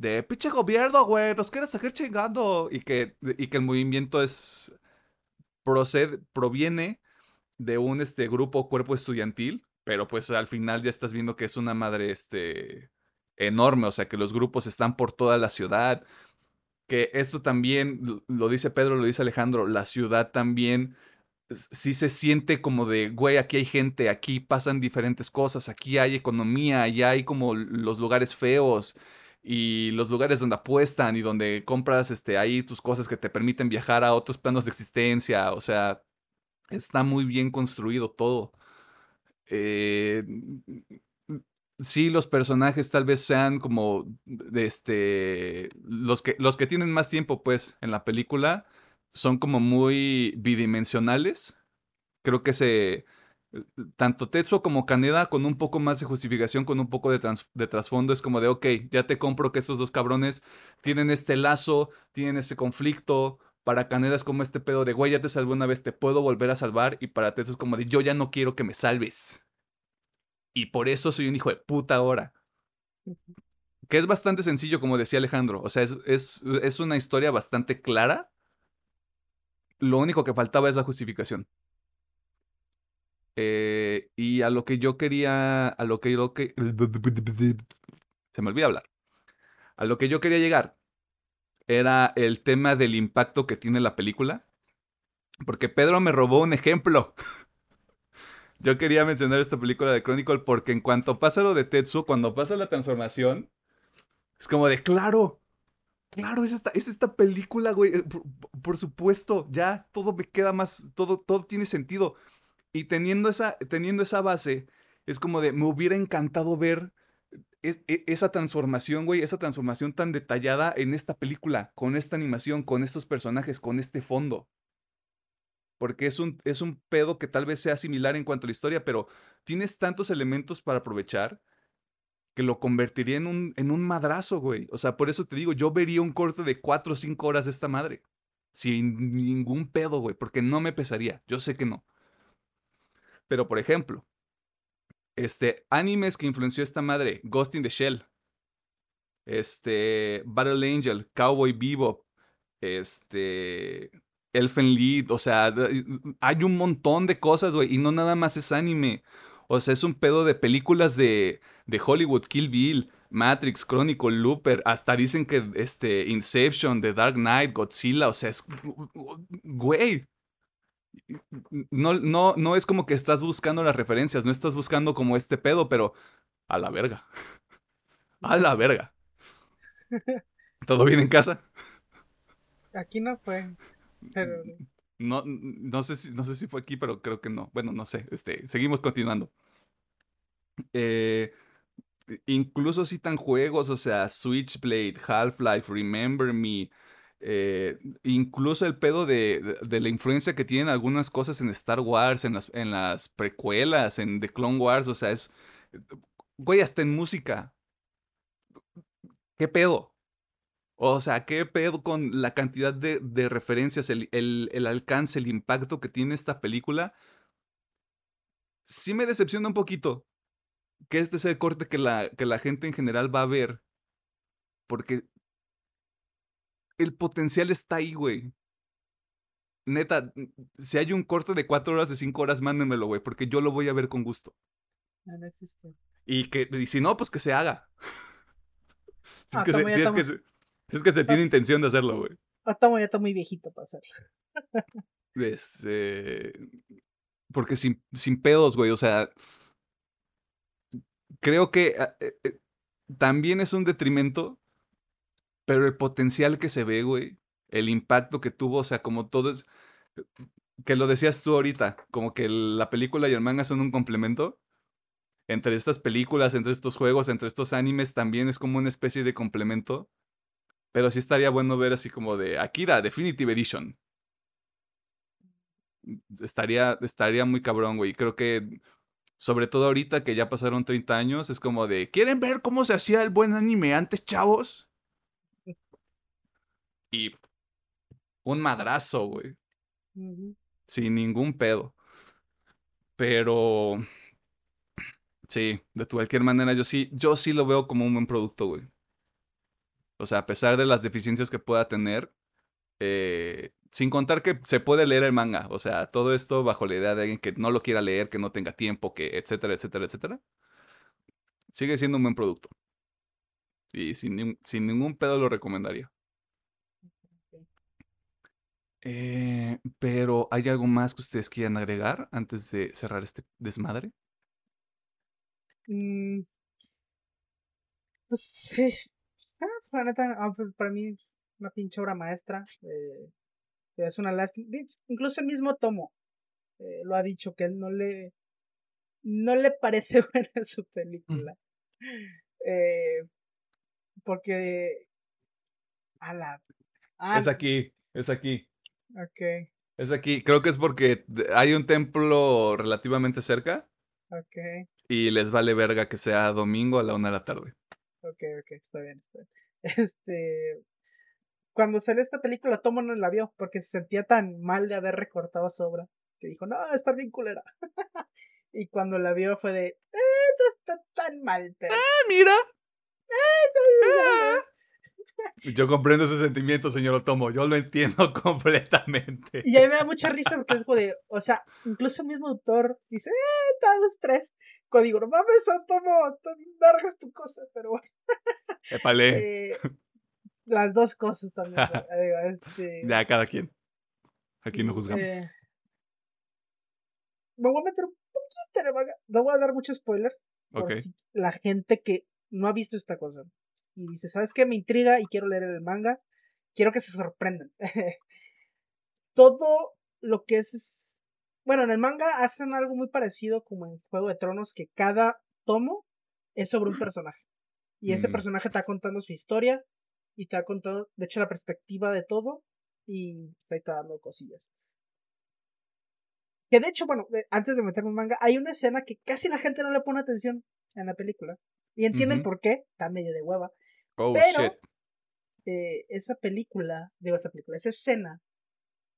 de pinche gobierno, güey, nos quieres seguir chingando. Y que, y que el movimiento es. Procede, proviene de un este, grupo cuerpo estudiantil, pero pues al final ya estás viendo que es una madre este, enorme, o sea que los grupos están por toda la ciudad. Que esto también, lo dice Pedro, lo dice Alejandro, la ciudad también sí se siente como de, güey, aquí hay gente, aquí pasan diferentes cosas, aquí hay economía, allá hay como los lugares feos, y los lugares donde apuestan y donde compras este, ahí tus cosas que te permiten viajar a otros planos de existencia. O sea, está muy bien construido todo. Eh, sí, los personajes tal vez sean como de este. Los que, los que tienen más tiempo, pues, en la película son como muy bidimensionales. Creo que se tanto Tetsuo como Kaneda con un poco más de justificación, con un poco de, trasfondo, es como de, ok, ya te compro que estos dos cabrones tienen este lazo, tienen este conflicto. Para Kaneda es como este pedo de, güey, ya te salvé una vez, te puedo volver a salvar. Y para Tetsuo es como de, yo ya no quiero que me salves. Y por eso soy un hijo de puta ahora. que es bastante sencillo, como decía Alejandro. O sea, es, es, es una historia bastante clara. Lo único que faltaba es la justificación. Eh, y a lo que yo quería, a lo que yo que... Se me olvida hablar. A lo que yo quería llegar era el tema del impacto que tiene la película. Porque Pedro me robó un ejemplo. Yo quería mencionar esta película de Chronicle porque en cuanto pasa lo de Tetsu, cuando pasa la transformación, es como de, claro, claro, es esta, es esta película, güey. eh, Por, por supuesto, ya todo me queda más, todo, todo tiene sentido. Y teniendo esa, teniendo esa base, es como de, me hubiera encantado ver es- e- esa transformación, güey, esa transformación tan detallada en esta película, con esta animación, con estos personajes, con este fondo. Porque es un, es un pedo que tal vez sea similar en cuanto a la historia, pero tienes tantos elementos para aprovechar que lo convertiría en un, en un madrazo, güey. O sea, por eso te digo, yo vería un corte de 4 o 5 horas de esta madre. Sin ningún pedo, güey, porque no me pesaría. Yo sé que no. Pero, por ejemplo, este, animes que influenció esta madre, Ghost in the Shell, este, Battle Angel, Cowboy Bebop, este, Elfen Lied, o sea, hay un montón de cosas, güey, y no nada más es anime. O sea, es un pedo de películas de, de Hollywood, Kill Bill, Matrix, Chronicle, Looper, hasta dicen que este, Inception, The Dark Knight, Godzilla, o sea, es, güey, no, no, no es como que estás buscando las referencias, no estás buscando como este pedo, pero a la verga. A la verga. ¿Todo bien en casa? Aquí no fue. No, no sé si, no sé si fue aquí, pero creo que no. Bueno, no sé. Este, seguimos continuando. Eh, incluso citan juegos, o sea, Switchblade, Half-Life, Remember Me. eh, incluso el pedo de, de- de la influencia que tienen algunas cosas en Star Wars, en las, en las precuelas, en The Clone Wars, o sea, es. Güey, hasta en música. ¿Qué pedo? O sea, ¿qué pedo con la cantidad de, de referencias, el, el- el alcance, el impacto que tiene esta película? Sí me decepciona un poquito que este sea el corte que la, que la gente en general va a ver. Porque el potencial está ahí, güey. Neta, si hay un corte de cuatro horas, de cinco horas, mándenmelo, güey, porque yo lo voy a ver con gusto. no, no existe. Y que, y si no, pues que se haga. Si es Ah, que se, si es que se- es que se tiene intención de hacerlo, güey. Ah, Tomo ya está muy viejito para hacerlo. Este, porque sin, sin pedos, güey, o sea, creo que ah, eh, eh, también es un detrimento, pero el potencial que se ve, güey, el impacto que tuvo, o sea, como todo es, que lo decías tú ahorita, como que la película y el manga son un complemento. Entre estas películas, entre estos juegos, entre estos animes, también es como una especie de complemento. Pero sí estaría bueno ver así como de Akira Definitive Edition estaría, estaría muy cabrón, güey. Creo que, sobre todo ahorita que ya pasaron 30 años, es como de, ¿quieren ver cómo se hacía el buen anime antes, chavos? Y un madrazo, güey. Sin ningún pedo. Pero, sí, de cualquier manera, yo sí, yo sí lo veo como un buen producto, güey. O sea, a pesar de las deficiencias que pueda tener, eh, sin contar que se puede leer el manga. O sea, todo esto bajo la idea de alguien que no lo quiera leer, que no tenga tiempo, que etcétera, etcétera, etcétera. Sigue siendo un buen producto. Y sin, sin ningún pedo lo recomendaría. Eh, pero, ¿hay algo más que ustedes quieran agregar antes de cerrar este desmadre? Mm, Pues sí. La neta, ah, pues, para mí, una pinche obra maestra. eh, es una lástima. Incluso el mismo Tomo eh, lo ha dicho que él no le. No le parece buena su película. Eh, porque. A la. Es aquí, es aquí. ok, Es aquí. Creo que es porque hay un templo relativamente cerca ok, y les vale verga que sea domingo a la una de la tarde. ok, ok, está bien, está bien. Este. Cuando salió esta película, Tomo no la vio porque se sentía tan mal de haber recortado su obra que dijo, no, está bien culera. y cuando la vio fue de, eh, no está tan mal, pero ¡Ah, mira! Yo comprendo ese sentimiento, señor Otomo. Yo lo entiendo completamente. Y a mí me da mucha risa porque es como de, o sea, incluso el mismo autor dice, eh, todos tres. Cuando digo, no mames, Otomo, bien vergas tu cosa, pero bueno. Épale. Eh, las dos cosas también. este, Ya, cada quien. Aquí no juzgamos. eh, me voy a meter un poquito en el manga. No voy a dar mucho spoiler. Por ok. si la gente que no ha visto esta cosa y dice, ¿sabes qué? Me intriga y quiero leer el manga. Quiero que se sorprendan. Todo lo que es, Bueno, en el manga hacen algo muy parecido como en Juego de Tronos, que cada tomo es sobre un personaje. Y ese Mm. personaje está contando su historia y te ha contado, de hecho, la perspectiva de todo y ahí está dando cosillas. Que de hecho, bueno, antes de meterme en manga, hay una escena que casi la gente no le pone atención en la película. Y entienden por qué, está medio de hueva. Oh, pero- shit. Eh, esa película, digo esa película, esa escena,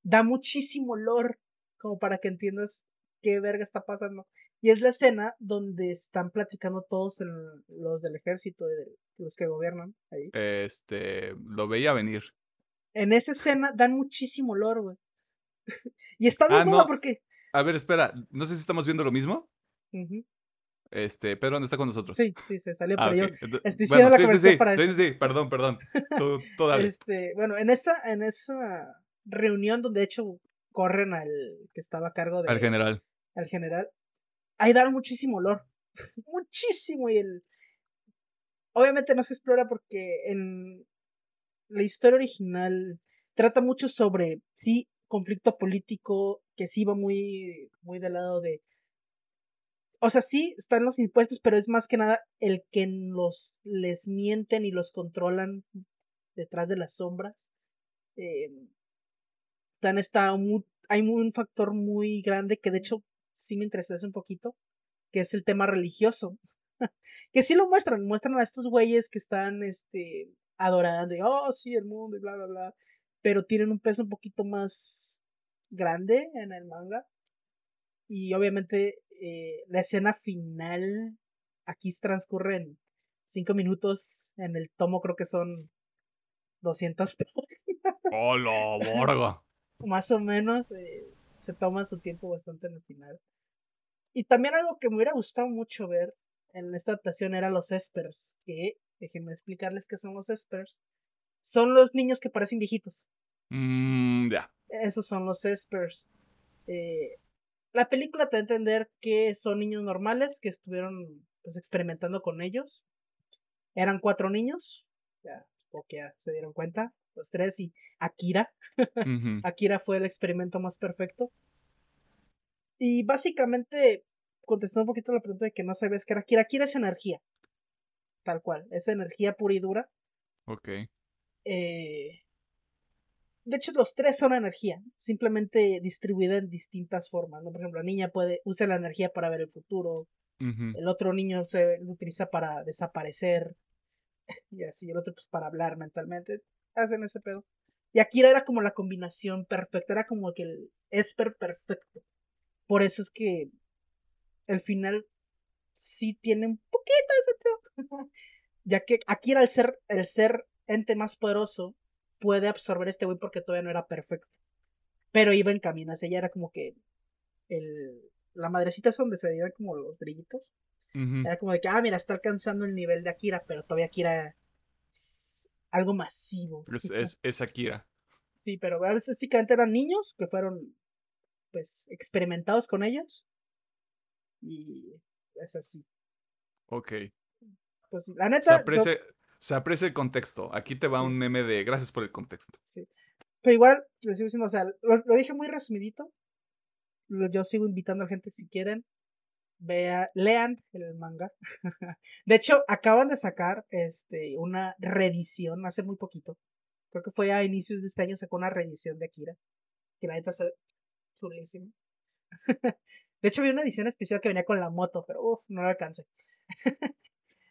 da muchísimo olor como para que entiendas qué verga está pasando. Y es la escena donde están platicando todos los del ejército, de- los que gobiernan ahí. Este, lo veía venir. En esa escena dan muchísimo olor, güey. y está de Ah, moda no. porque... A ver, espera. No sé si estamos viendo lo mismo. Este, Pedro no está con nosotros. Sí, sí, se salió, Ah, pero yo... Estoy bueno, la sí, conexión sí. para Sí, eso. sí, sí. Perdón, perdón. Tú, tú dale. Este, bueno, en esa, en esa reunión donde de hecho corren al que estaba a cargo de Al general. al general, ahí dan muchísimo olor. muchísimo. Y el. Obviamente no se explora porque en la historia original trata mucho sobre, sí, conflicto político, que sí va muy, muy del lado de. O sea, sí, están los impuestos, pero es más que nada el que los les mienten y los controlan detrás de las sombras. Eh, tan está hay un factor muy grande que de hecho sí me entristece un poquito, que es el tema religioso. que sí lo muestran, muestran a estos güeyes que están este adorando y oh sí el mundo y bla bla bla, pero tienen un peso un poquito más grande en el manga. Y obviamente eh, la escena final aquí transcurre en 5 minutos, en el tomo creo que son 200 ¡Oh, lo borgo! más o menos eh, se toma su tiempo bastante en el final. Y también algo que me hubiera gustado mucho ver en esta adaptación era los espers, que déjenme explicarles qué son los espers. Son los niños que parecen viejitos. Mm, ya. Esos son los espers. Eh, la película te da a entender que son niños normales que estuvieron pues, experimentando con ellos. Eran cuatro niños. Ya, supongo que ya se dieron cuenta. Los tres y Akira. Akira fue el experimento más perfecto. Y básicamente, contestando un poquito la pregunta de que no sabías que era Akira, Akira es energía. Tal cual, es energía pura y dura. Ok. Eh, De hecho, los tres son energía, simplemente distribuida en distintas formas. ¿no? Por ejemplo, la niña puede usa la energía para ver el futuro, el otro niño se lo utiliza para desaparecer, y así, el otro pues para hablar mentalmente. Hacen ese pedo. Y Akira era como la combinación perfecta, era como que el Esper perfecto. Por eso es que el final sí tiene un poquito de sentido. ya que Akira, al ser el ser ente más poderoso, puede absorber a este güey porque todavía no era perfecto. Pero iba en camino, ella era como que el, la madrecita es donde se veían como los brillitos. Era como de que, ah, mira, está alcanzando el nivel de Akira, pero todavía Akira es algo masivo. Es, es, es Akira. Sí, pero básicamente eran niños que fueron, pues, experimentados con ellos. Y es así. Ok. Pues la Se neta, yo- aprecia, se aprecia el contexto. Aquí te va Sí. un meme de gracias por el contexto. sí. Pero igual, les sigo diciendo, o sea, lo, lo dije muy resumidito. Lo- Yo sigo invitando a la gente si quieren. Vea, lean el manga. de hecho, acaban de sacar este una reedición hace muy poquito. Creo que fue a inicios de este año sacó una reedición de Akira. Que la neta se ve chulísima. de hecho, vi una edición especial que venía con la moto, pero uff, no la alcancé.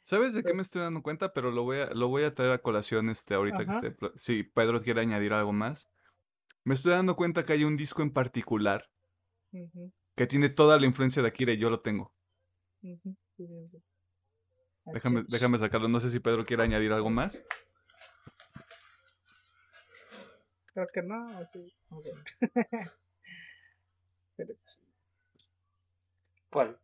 ¿Sabes de qué me Pues- estoy dando cuenta? Pero lo voy a, lo voy a traer a colación este ahorita que esté. Si Pedro quiere añadir algo más. Me estoy dando cuenta que hay un disco en particular que tiene toda la influencia de Akira y yo lo tengo. Déjame, déjame sacarlo. No sé si Pedro quiere añadir algo más. Creo que no, sí. Pero sí. ¿Cuál?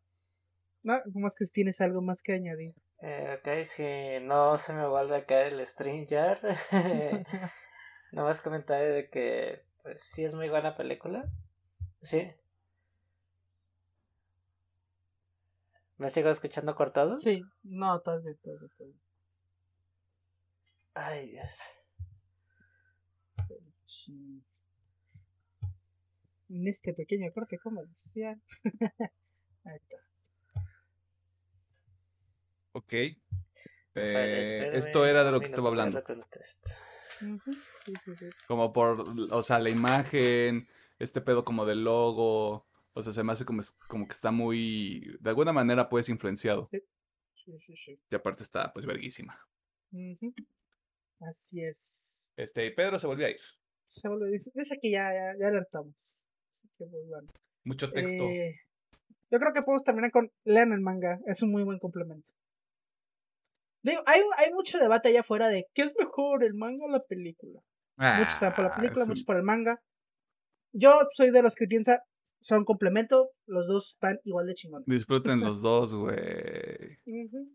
No, ¿cómo es que tienes algo más que añadir? Eh, ok, si no se me vuelve a caer el stream ya. Nada más comentaré de que, pues sí es muy buena película. Sí. ¿Me sigo escuchando cortado? Sí, no, tal vez, tal vez, tal vez. Ay, Dios. En este pequeño corte comercial. Ahí está. Ok. Eh, espérame esto era de lo que estaba hablando. Como por, o sea, la imagen, este pedo como del logo. O sea, se me hace como, como que está muy, de alguna manera, pues, influenciado. Sí, sí, sí. Y aparte está, pues, verguísima. Así es. Este, y Pedro se volvió a ir. Se vuelve- dice dice que ya, ya, ya alertamos. Así que pues bueno. Mucho texto. Eh, yo creo que podemos terminar con lean el manga. Es un muy buen complemento. Digo, hay, hay mucho debate allá afuera de qué es mejor, el manga o la película. Muchos están por la Ah, película, muchos por el manga. Yo soy de los que piensa son complemento, los dos están igual de chingones. Disfruten los dos, güey.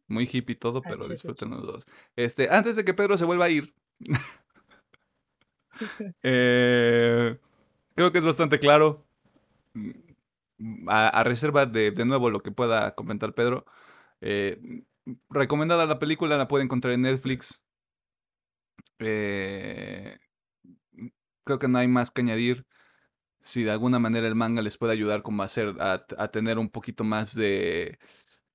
Muy hippie todo, pero disfruten los dos. Este, antes de que Pedro se vuelva a ir. eh, creo que es bastante claro. mm, A, a reserva de, de nuevo lo que pueda comentar Pedro. eh, recomendada la película, la puede encontrar en Netflix. Eh, creo que no hay más que añadir. Si de alguna manera el manga les puede ayudar como a hacer, a, a tener un poquito más de,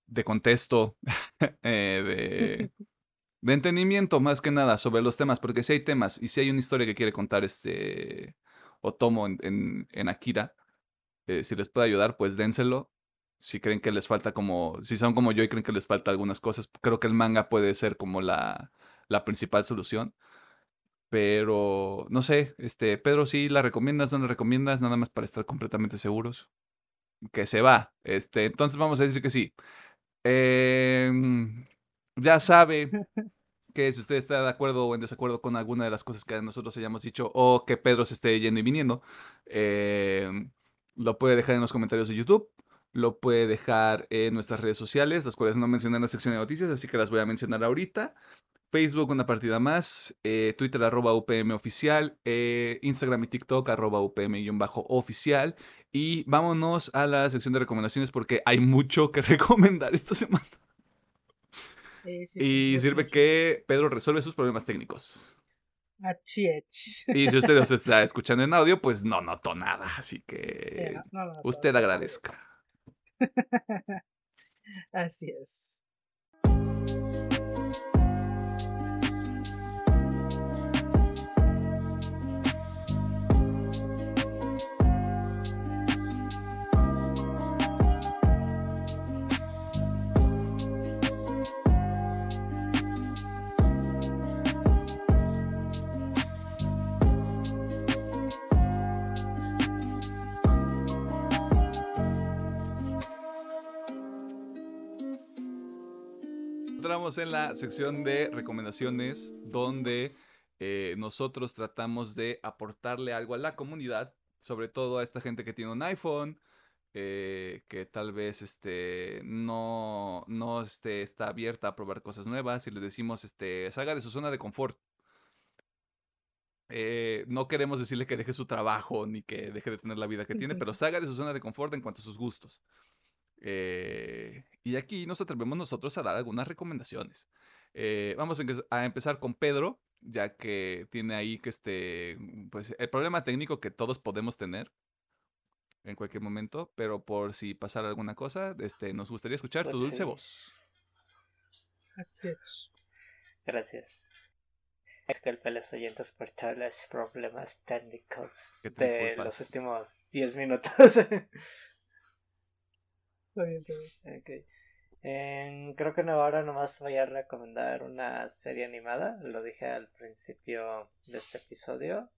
de contexto, eh, de, de entendimiento más que nada sobre los temas, porque si hay temas y si hay una historia que quiere contar este Otomo en, en, en Akira, eh, si les puede ayudar, pues dénselo. Si creen que les falta como, si son como yo y creen que les falta algunas cosas, creo que el manga puede ser como la, la principal solución. Pero, no sé, este, Pedro, si la recomiendas, no la recomiendas, nada más para estar completamente seguros. Que se va. Este, entonces vamos a decir que sí. Em, ya sabe que si usted está de acuerdo o en desacuerdo con alguna de las cosas que nosotros hayamos dicho o que Pedro se esté yendo y viniendo, em, lo puede dejar en los comentarios de YouTube, lo puede dejar en nuestras redes sociales, las cuales no mencioné en la sección de noticias, así que las voy a mencionar ahorita. Facebook una partida más, eh, Twitter arroba UPM oficial, eh, Instagram y TikTok arroba UPM-oficial. Y vámonos a la sección de recomendaciones porque hay mucho que recomendar esta semana. Sí, sí, Y sirve que Pedro resuelve sus problemas técnicos. Y si usted nos está escuchando en audio, pues no notó nada. Así que usted agradezca. Así es. Entramos en la sección de recomendaciones donde eh, nosotros tratamos de aportarle algo a la comunidad, sobre todo a esta gente que tiene un iPhone, eh, que tal vez este, no, no este, está abierta a probar cosas nuevas y le decimos, este, salga de su zona de confort. Eh, no queremos decirle que deje su trabajo ni que deje de tener la vida que tiene, pero salga de su zona de confort en cuanto a sus gustos. Eh, y aquí nos atrevemos nosotros a dar algunas recomendaciones. Eh, vamos a, empe- a empezar con Pedro, ya que tiene ahí que este, pues el problema técnico que todos podemos tener en cualquier momento, pero por si pasara alguna cosa, este, nos gustaría escuchar tu dulce voz. Es. Gracias. Disculpe a los oyentes por todos los problemas técnicos ¿Qué te de los últimos 10 minutos. Está bien, está bien. Ok. Creo que no, ahora nomás voy a recomendar una serie animada. Lo dije al principio de este episodio.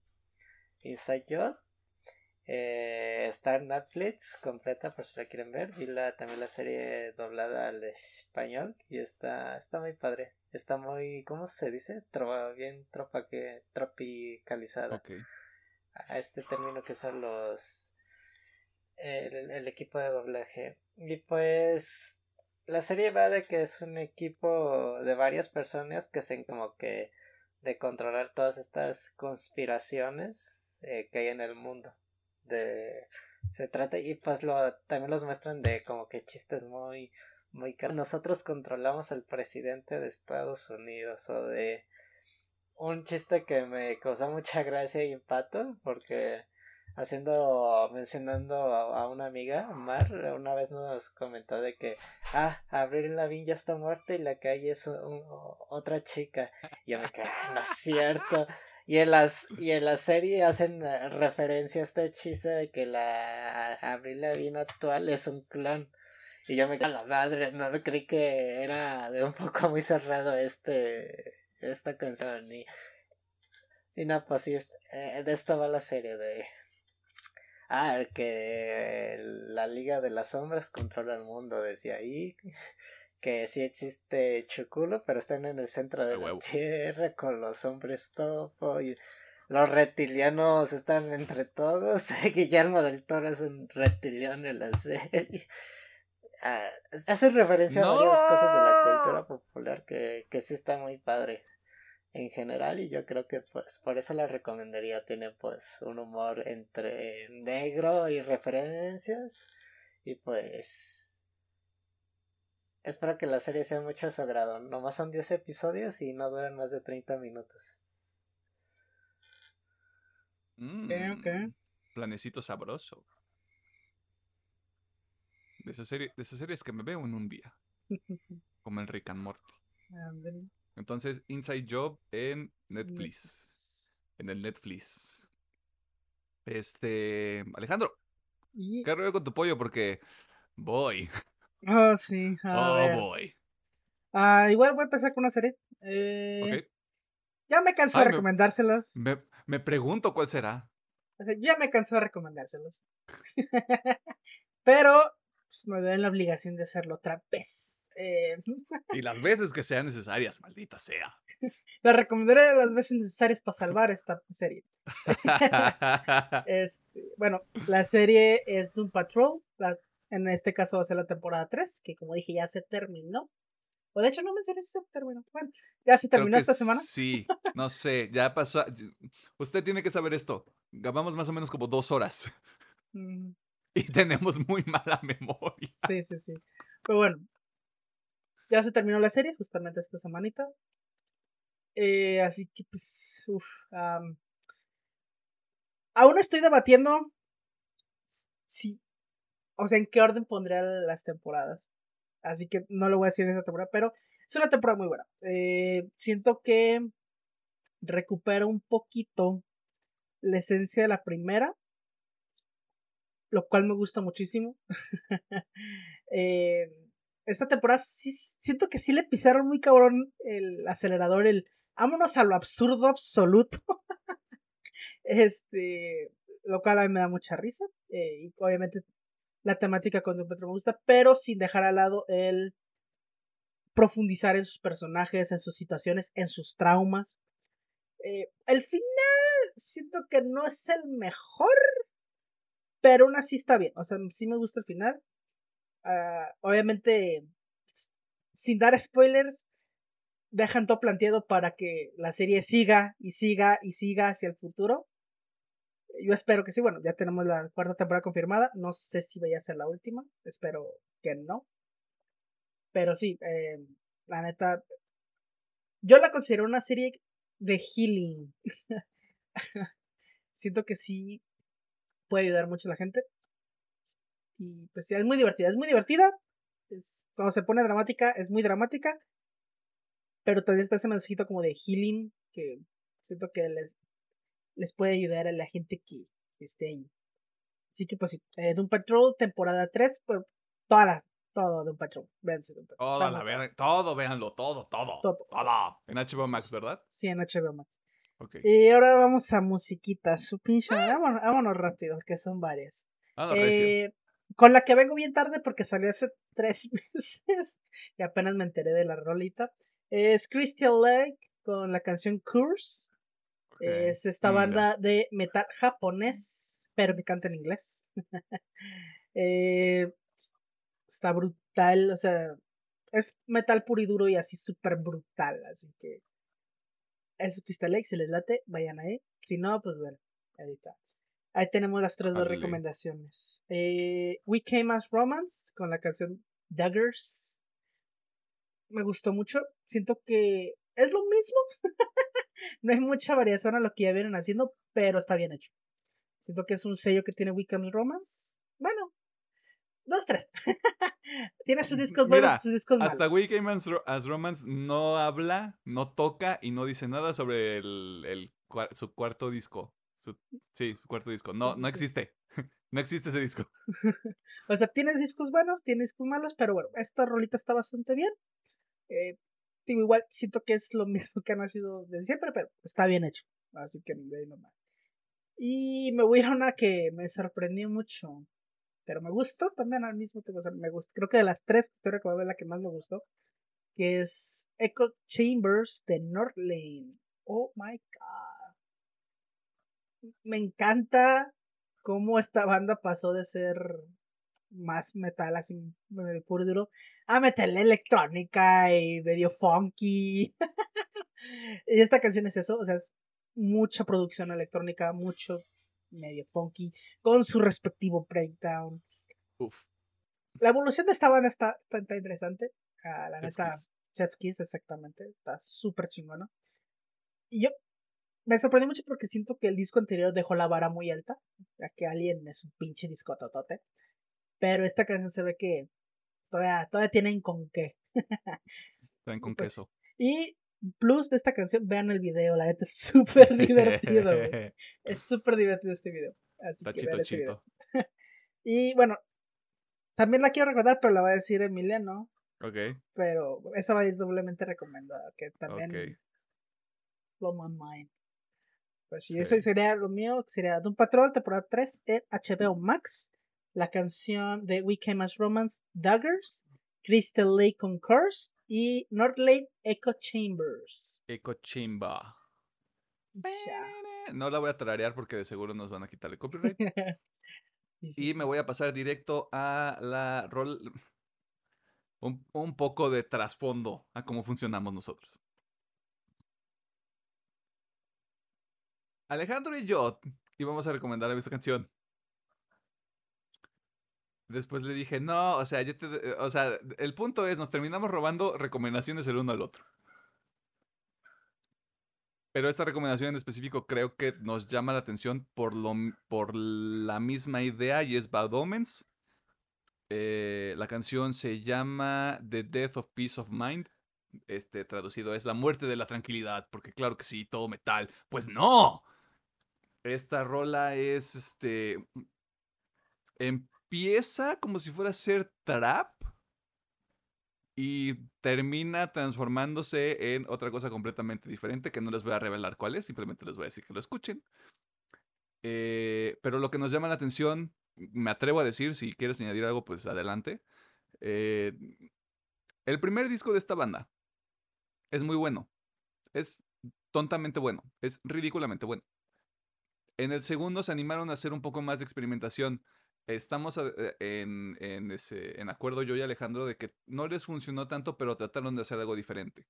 Inside Job. Eh, está en Netflix completa por si la quieren ver. Vi la, también la serie doblada al español y está, está muy padre. Está muy, ¿cómo se dice? bien tropa que, tropicalizada. A este término que son los... El, el equipo de doblaje. Y pues la serie va de que es un equipo de varias personas que hacen como que de controlar todas estas conspiraciones eh, que hay en el mundo. De se trata y pues lo también los muestran de como que chistes muy muy nosotros controlamos al presidente de Estados Unidos o de un chiste que me causó mucha gracia y empato porque haciendo, mencionando a, una amiga, Mar, una vez nos comentó de que, ah, Abril Lavín ya está muerta y la calle es otra chica. Y yo me quedé, ah, no es cierto. Y en, las, y en la serie hacen eh, referencia a este chiste de que la Abril Lavín actual es un clon. Y yo me quedé, a la madre, no creí que era de un poco muy cerrado este, esta canción. Y, y no, pues sí, eh, de esto va la serie de Ah, que la Liga de las Sombras controla el mundo desde ahí. Que sí existe Chuculo, pero están en el centro de la Tierra con los hombres topo y los reptilianos están entre todos. Guillermo del Toro es un reptiliano en la serie. Ah, hace referencia a varias cosas de la cultura popular que, que sí está muy padre en general y yo creo que pues por eso la recomendaría. Tiene pues un humor entre negro y referencias y pues espero que la serie sea mucho a su agrado. Nomás son 10 episodios y no duran más de 30 minutos. Mm, planecito sabroso. De esa serie de esas series que me veo en un día. Como en Rick and Morty entonces, Inside Job en Netflix. En el Netflix. Este. Alejandro. ¿Qué rollo con tu pollo? Porque. Voy. Oh, sí. oh, voy. Ah, igual voy a empezar con una serie. Eh, ya me canso de recomendárselos. Me, pregunto cuál será. ya me canso de recomendárselos. Pero pues, me veo en la obligación de hacerlo otra vez. Eh, y las veces que sean necesarias, maldita sea. La recomendaré las veces necesarias para salvar esta serie. este, bueno, la serie es Doom Patrol. en este caso va a ser la temporada 3, que como dije ya se terminó. O de hecho no mencioné si se terminó. Bueno, ya se terminó esta semana. Sí, no sé, ya pasó. Usted tiene que saber esto. Grabamos más o menos como dos horas. Y tenemos muy mala memoria. Sí, sí, sí. Pero bueno, ya se terminó la serie, justamente esta semanita. Eh, así que, pues, uff. aún estoy debatiendo si, o sea, en qué orden pondré las temporadas. Así que no lo voy a decir en esta temporada, pero es una temporada muy buena. Eh, siento que recupera un poquito la esencia de la primera, lo cual me gusta muchísimo. eh, esta temporada siento que sí le pisaron muy cabrón el acelerador, el vámonos a lo absurdo absoluto. este, lo cual a mí me da mucha risa. Eh, y obviamente la temática con Petro me gusta, pero sin dejar al lado el profundizar en sus personajes, en sus situaciones, en sus traumas. Eh, el final siento que no es el mejor, pero aún así está bien. O sea, sí me gusta el final. Ah, obviamente, sin dar spoilers, dejan todo planteado para que la serie siga y siga y siga hacia el futuro. Yo espero que sí, bueno, ya tenemos la cuarta temporada confirmada, no sé si vaya a ser la última, espero que no. Pero sí, eh, la neta, yo la considero una serie de healing. Siento que sí puede ayudar mucho a la gente. Y pues sí, es muy divertida, es muy divertida. Es, cuando se pone dramática, es muy dramática. Pero también está ese mensajito como de healing que siento que les, les puede ayudar a la gente que, esté ahí. Así que pues sí, eh, Doom Patrol, temporada 3, pues, toda la, todo Doom Patrol. Véanse Doom Patrol. Todo, la todo, véanlo, todo, todo. Todo. todo. En HBO Max, ¿verdad? Sí, en HBO Max. Ok. Y ahora vamos a musiquita, su pinche. Vámonos, vámonos rápido, que son varias. Ah, no. Eh, con la que vengo bien tarde porque salió hace tres meses y apenas me enteré de la rolita. Es Crystal Lake con la canción Curse. Es esta Mira. banda de metal japonés, pero que canta en inglés. Eh, está brutal, o sea, es metal puro y duro y así súper brutal, así que eso Crystal Lake, si les late, vayan ahí. Si no, pues bueno, está. Ahí tenemos las tres dos recomendaciones. Eh, We Came as Romance con la canción Daggers. Me gustó mucho. Siento que es lo mismo. no hay mucha variación a lo que ya vienen haciendo, pero está bien hecho. Siento que es un sello que tiene We Came as Romance. Bueno, dos, tres. tiene sus discos buenos Mira, y sus discos malos. Hasta We Came as, Ro- as Romance no habla, no toca y no dice nada sobre el, su cuarto disco. Su- sí, su cuarto disco. No, no existe. No existe ese disco. O sea, tienes discos buenos, tienes discos malos, pero bueno, esta rolita está bastante bien. Eh, digo, igual siento que es lo mismo que han sido de siempre, pero está bien hecho. Así que de ahí nomás. Y me voy a ir a una que me sorprendió mucho, pero me gustó también al mismo tiempo. o sea, me gustó. Creo que de las tres que estoy recordando es la que más me gustó, que es Echo Chambers de Northlane. Oh my god. Me encanta cómo esta banda pasó de ser más metal así eh, puro y duro a metal electrónica y medio funky y esta canción es eso o sea es mucha producción electrónica mucho medio funky con su respectivo breakdown Uf. la evolución de esta banda está, está, está interesante Ah, la neta kiss. Chef Kiss exactamente está súper chingona y yo me sorprendió mucho porque siento que el disco anterior dejó la vara muy alta ya que Alien es un pinche disco totote pero esta canción se ve que todavía, todavía tienen con qué. Traen con Pues, queso. Y plus de esta canción, vean el video, la neta es súper divertido. Es súper divertido este video. Así que vean video. Y bueno, también la quiero recordar, pero la va a decir Emiliano. Ok, Pero esa va a ir doblemente recomendada, que también ok. blow my mind. Pues sí, eso sería lo mío, que sería Doom Patrol, temporada 3 en HBO Max. La canción de We Came as Romance, Daggers. Crystal Lake con Curse. Y Northlane Echo Chambers. Y ya. No la voy a tararear porque de seguro nos van a quitar el copyright. Y me voy a pasar directo a la rol. Un, un poco de trasfondo a cómo funcionamos nosotros. Alejandro y yo íbamos a recomendar esta canción. Después le dije, no, o sea, yo te, o sea, el punto es, nos terminamos robando recomendaciones el uno al otro. Pero esta recomendación en específico creo que nos llama la atención por, lo, por la misma idea y es Bad Omens. Eh, la canción se llama The Death of Peace of Mind. Este traducido es La muerte de la tranquilidad, porque claro que sí, todo metal. Pues no. Esta rola es este. Empieza como si fuera a ser trap y termina transformándose en otra cosa completamente diferente que no les voy a revelar cuál es, simplemente les voy a decir que lo escuchen. Eh, pero lo que nos llama la atención, me atrevo a decir, si quieres añadir algo, pues adelante. Eh, el primer disco de esta banda es muy bueno. Es tontamente bueno. Es ridículamente bueno. En el segundo se animaron a hacer un poco más de experimentación. Estamos a- eh, en, en ese- en acuerdo yo y Alejandro de que no les funcionó tanto, pero trataron de hacer algo diferente.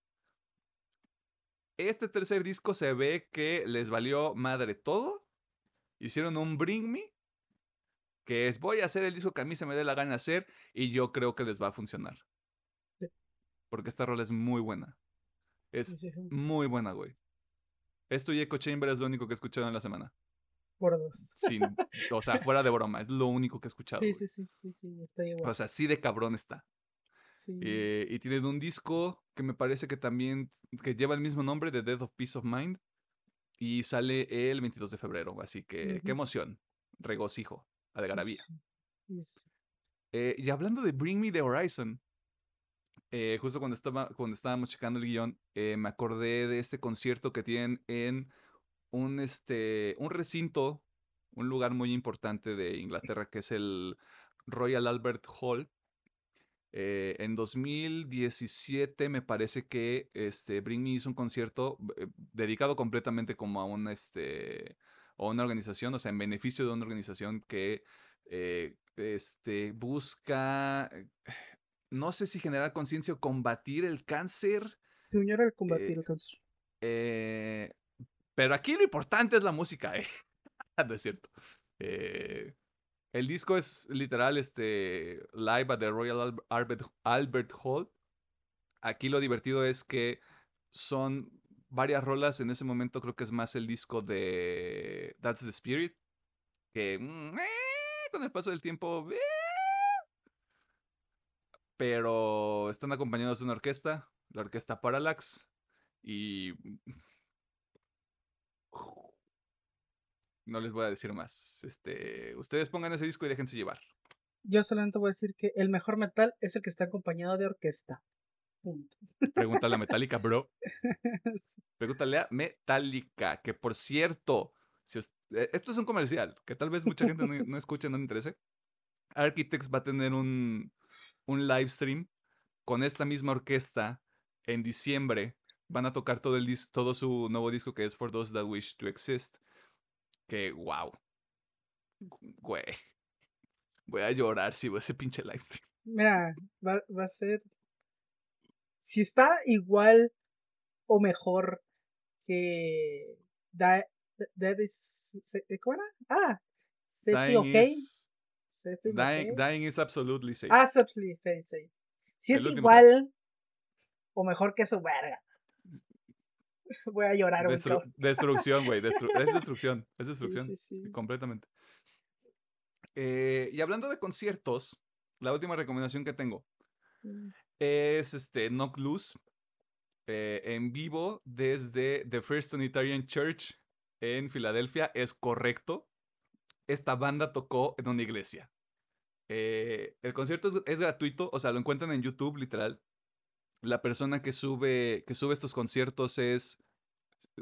Este tercer disco se ve que les valió madre todo. Hicieron un Bring Me, que es voy a hacer el disco que a mí se me dé la gana hacer y yo creo que les va a funcionar. Porque esta rola es muy buena. Es muy buena, güey. Esto y Echo Chamber es lo único que he escuchado en la semana. Por dos. Sin, o sea, fuera de broma, es lo único que he escuchado. Sí, sí, sí, sí, sí, estoy igual. O sea, sí de cabrón está. sí. Eh, y tienen un disco que me parece que también que lleva el mismo nombre de Death of Peace of Mind. Y sale el 22 de febrero. Así que qué emoción. Regocijo. Algarabía. Sí, sí. Eh, y hablando de Bring Me the Horizon, eh, justo cuando, estaba, cuando estábamos checando el guion, eh, me acordé de este concierto que tienen en un, este, un recinto, un lugar muy importante de Inglaterra que es el Royal Albert Hall. Eh, en 2017 me parece que este, Bring Me hizo un concierto eh, dedicado completamente como a una, este, a una organización, o sea, en beneficio de una organización que eh, este, busca, no sé si generar conciencia o combatir el cáncer. Señora, el combatir el cáncer. Pero aquí lo importante es la música, ¿eh? no es cierto. El disco es literal este, live at the Royal Albert, Albert Hall. Aquí lo divertido es que son varias rolas. En ese momento creo que es más el disco de That's the Spirit. Que mm, eh, con el paso del tiempo... Eh, pero están acompañados de una orquesta, la orquesta Parallax. Y no les voy a decir más. Este, ustedes pongan ese disco y déjense llevar. Yo solamente voy a decir que el mejor metal es el que está acompañado de orquesta. Punto. Pregúntale a Metallica, bro. Pregúntale a Metallica, que por cierto, si eh, esto es un comercial, que tal vez mucha gente no, escuche, no le interese. Architects va a tener un, un live stream con esta misma orquesta en diciembre. Van a tocar todo, el todo su nuevo disco que es For Those That Wish to Exist que, wow. Güey. Voy a llorar si veo ese pinche livestream. Mira, va, va a ser. Si está igual o mejor que. Dead is. ¿Cómo era? Ah, Safety Okay. dying, dying, is absolutely safe. Ah, absolutely safe. Si es igual o mejor que su verga. Voy a llorar. destrucción, güey. es destrucción. Es destrucción. Completamente. Eh, y hablando de conciertos, la última recomendación que tengo mm. es este Knock Loose eh, en vivo desde The First Unitarian Church en Filadelfia. Es correcto. Esta banda tocó en una iglesia. Eh, el concierto es, es, gratuito, o sea, lo encuentran en YouTube, literal la persona que sube, que sube estos conciertos es,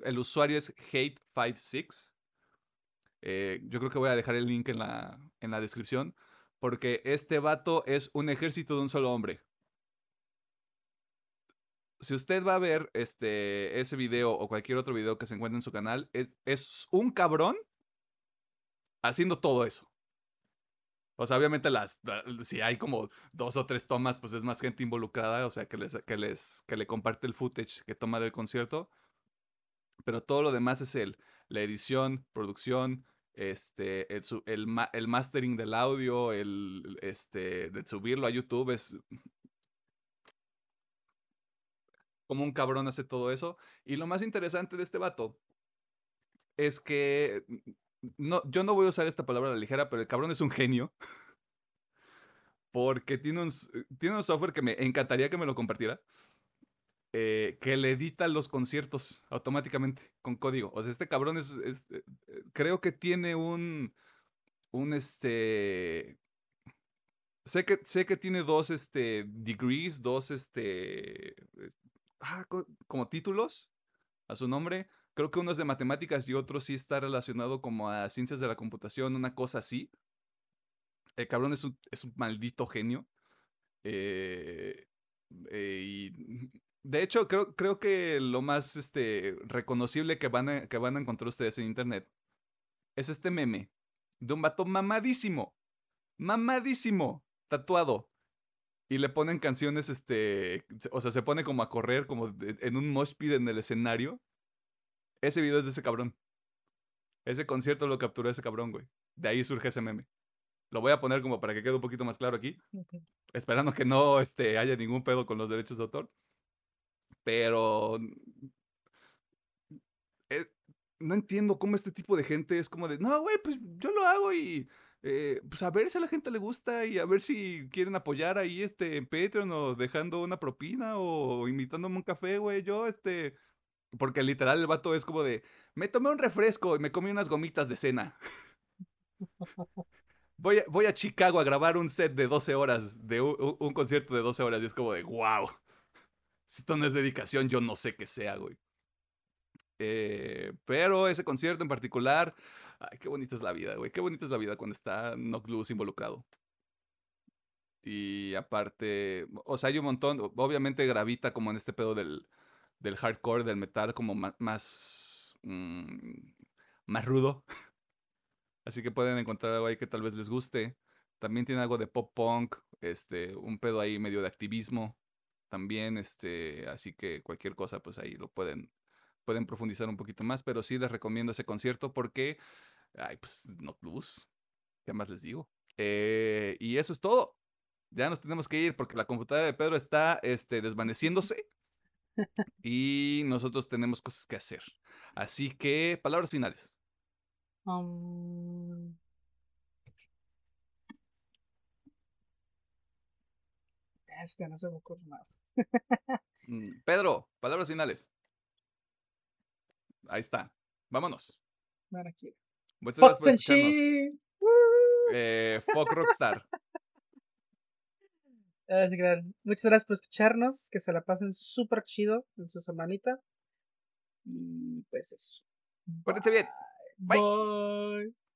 el usuario es Hate56. Eh, yo creo que voy a dejar el link en la, en la descripción, porque este vato es un ejército de un solo hombre. Si usted va a ver este, ese video o cualquier otro video que se encuentre en su canal, es, es un cabrón haciendo todo eso. O sea, obviamente las, si hay como dos o tres tomas, pues es más gente involucrada, o sea, que les, que les, que le comparte el footage que toma del concierto. Pero todo lo demás es el, la edición, producción, este, el, el, mastering del audio, el, este, de subirlo a YouTube es como un cabrón hace todo eso. Y lo más interesante de este vato es que no, yo no voy a usar esta palabra a la ligera, pero el cabrón es un genio. Porque tiene un, tiene un software que me encantaría que me lo compartiera. Eh, que le edita los conciertos automáticamente con código. O sea, este cabrón es, eh, eh, creo que tiene un, un este, sé que, sé que tiene dos, este, degrees, dos, este, ah, como títulos a su nombre. Creo que uno es de matemáticas y otro sí está relacionado como a ciencias de la computación, una cosa así. El cabrón es un, es un maldito genio. Eh, eh, y de hecho, creo, creo que lo más este, reconocible que van, a, que van a encontrar ustedes en internet es este meme de un vato mamadísimo. Mamadísimo. Tatuado. Y le ponen canciones, este. O sea, se pone como a correr, como en un mosh en el escenario. Ese video es de ese cabrón. Ese concierto lo capturó ese cabrón, güey. De ahí surge ese meme. Lo voy a poner como para que quede un poquito más claro aquí. Esperando que no este, haya ningún pedo con los derechos de autor. Pero. Eh, no entiendo cómo este tipo de gente es como de. No, güey, pues yo lo hago y. Eh, pues a ver si a la gente le gusta y a ver si quieren apoyar ahí este en Patreon o dejando una propina o invitándome un café, güey. Yo, este porque literal el vato es como de, me tomé un refresco y me comí unas gomitas de cena. voy, a, voy a Chicago a grabar un set de 12 horas, de un, concierto de 12 horas y es como de, wow. Si esto no es dedicación, yo no sé qué sea, güey. Eh, pero ese concierto en particular, ay, qué bonita es la vida, güey. Qué bonita es la vida cuando está Knock Loose involucrado. Y aparte, o sea, hay un montón, obviamente gravita como en este pedo del, del hardcore, del metal, como ma- más, mm, más rudo. Así que pueden encontrar algo ahí que tal vez les guste. También tiene algo de pop punk, este, un pedo ahí medio de activismo. También, este, así que cualquier cosa, pues ahí lo pueden, pueden profundizar un poquito más. Pero sí les recomiendo ese concierto porque, ay, pues, no plus. ¿Qué más les digo? Eh, y eso es todo. Ya nos tenemos que ir porque la computadora de Pedro está, este, desvaneciéndose. Y nosotros tenemos cosas que hacer. Así que, palabras finales. Um, Este, no se me ocurre nada. Mm, Pedro, palabras finales. Ahí está. Vámonos. Muchas gracias por escucharnos. Eh, fuck Rockstar. Ah. Muchas gracias por escucharnos. Que se la pasen súper chido en su semanita. Y pues eso. Pórtense bien. Bye. Bye.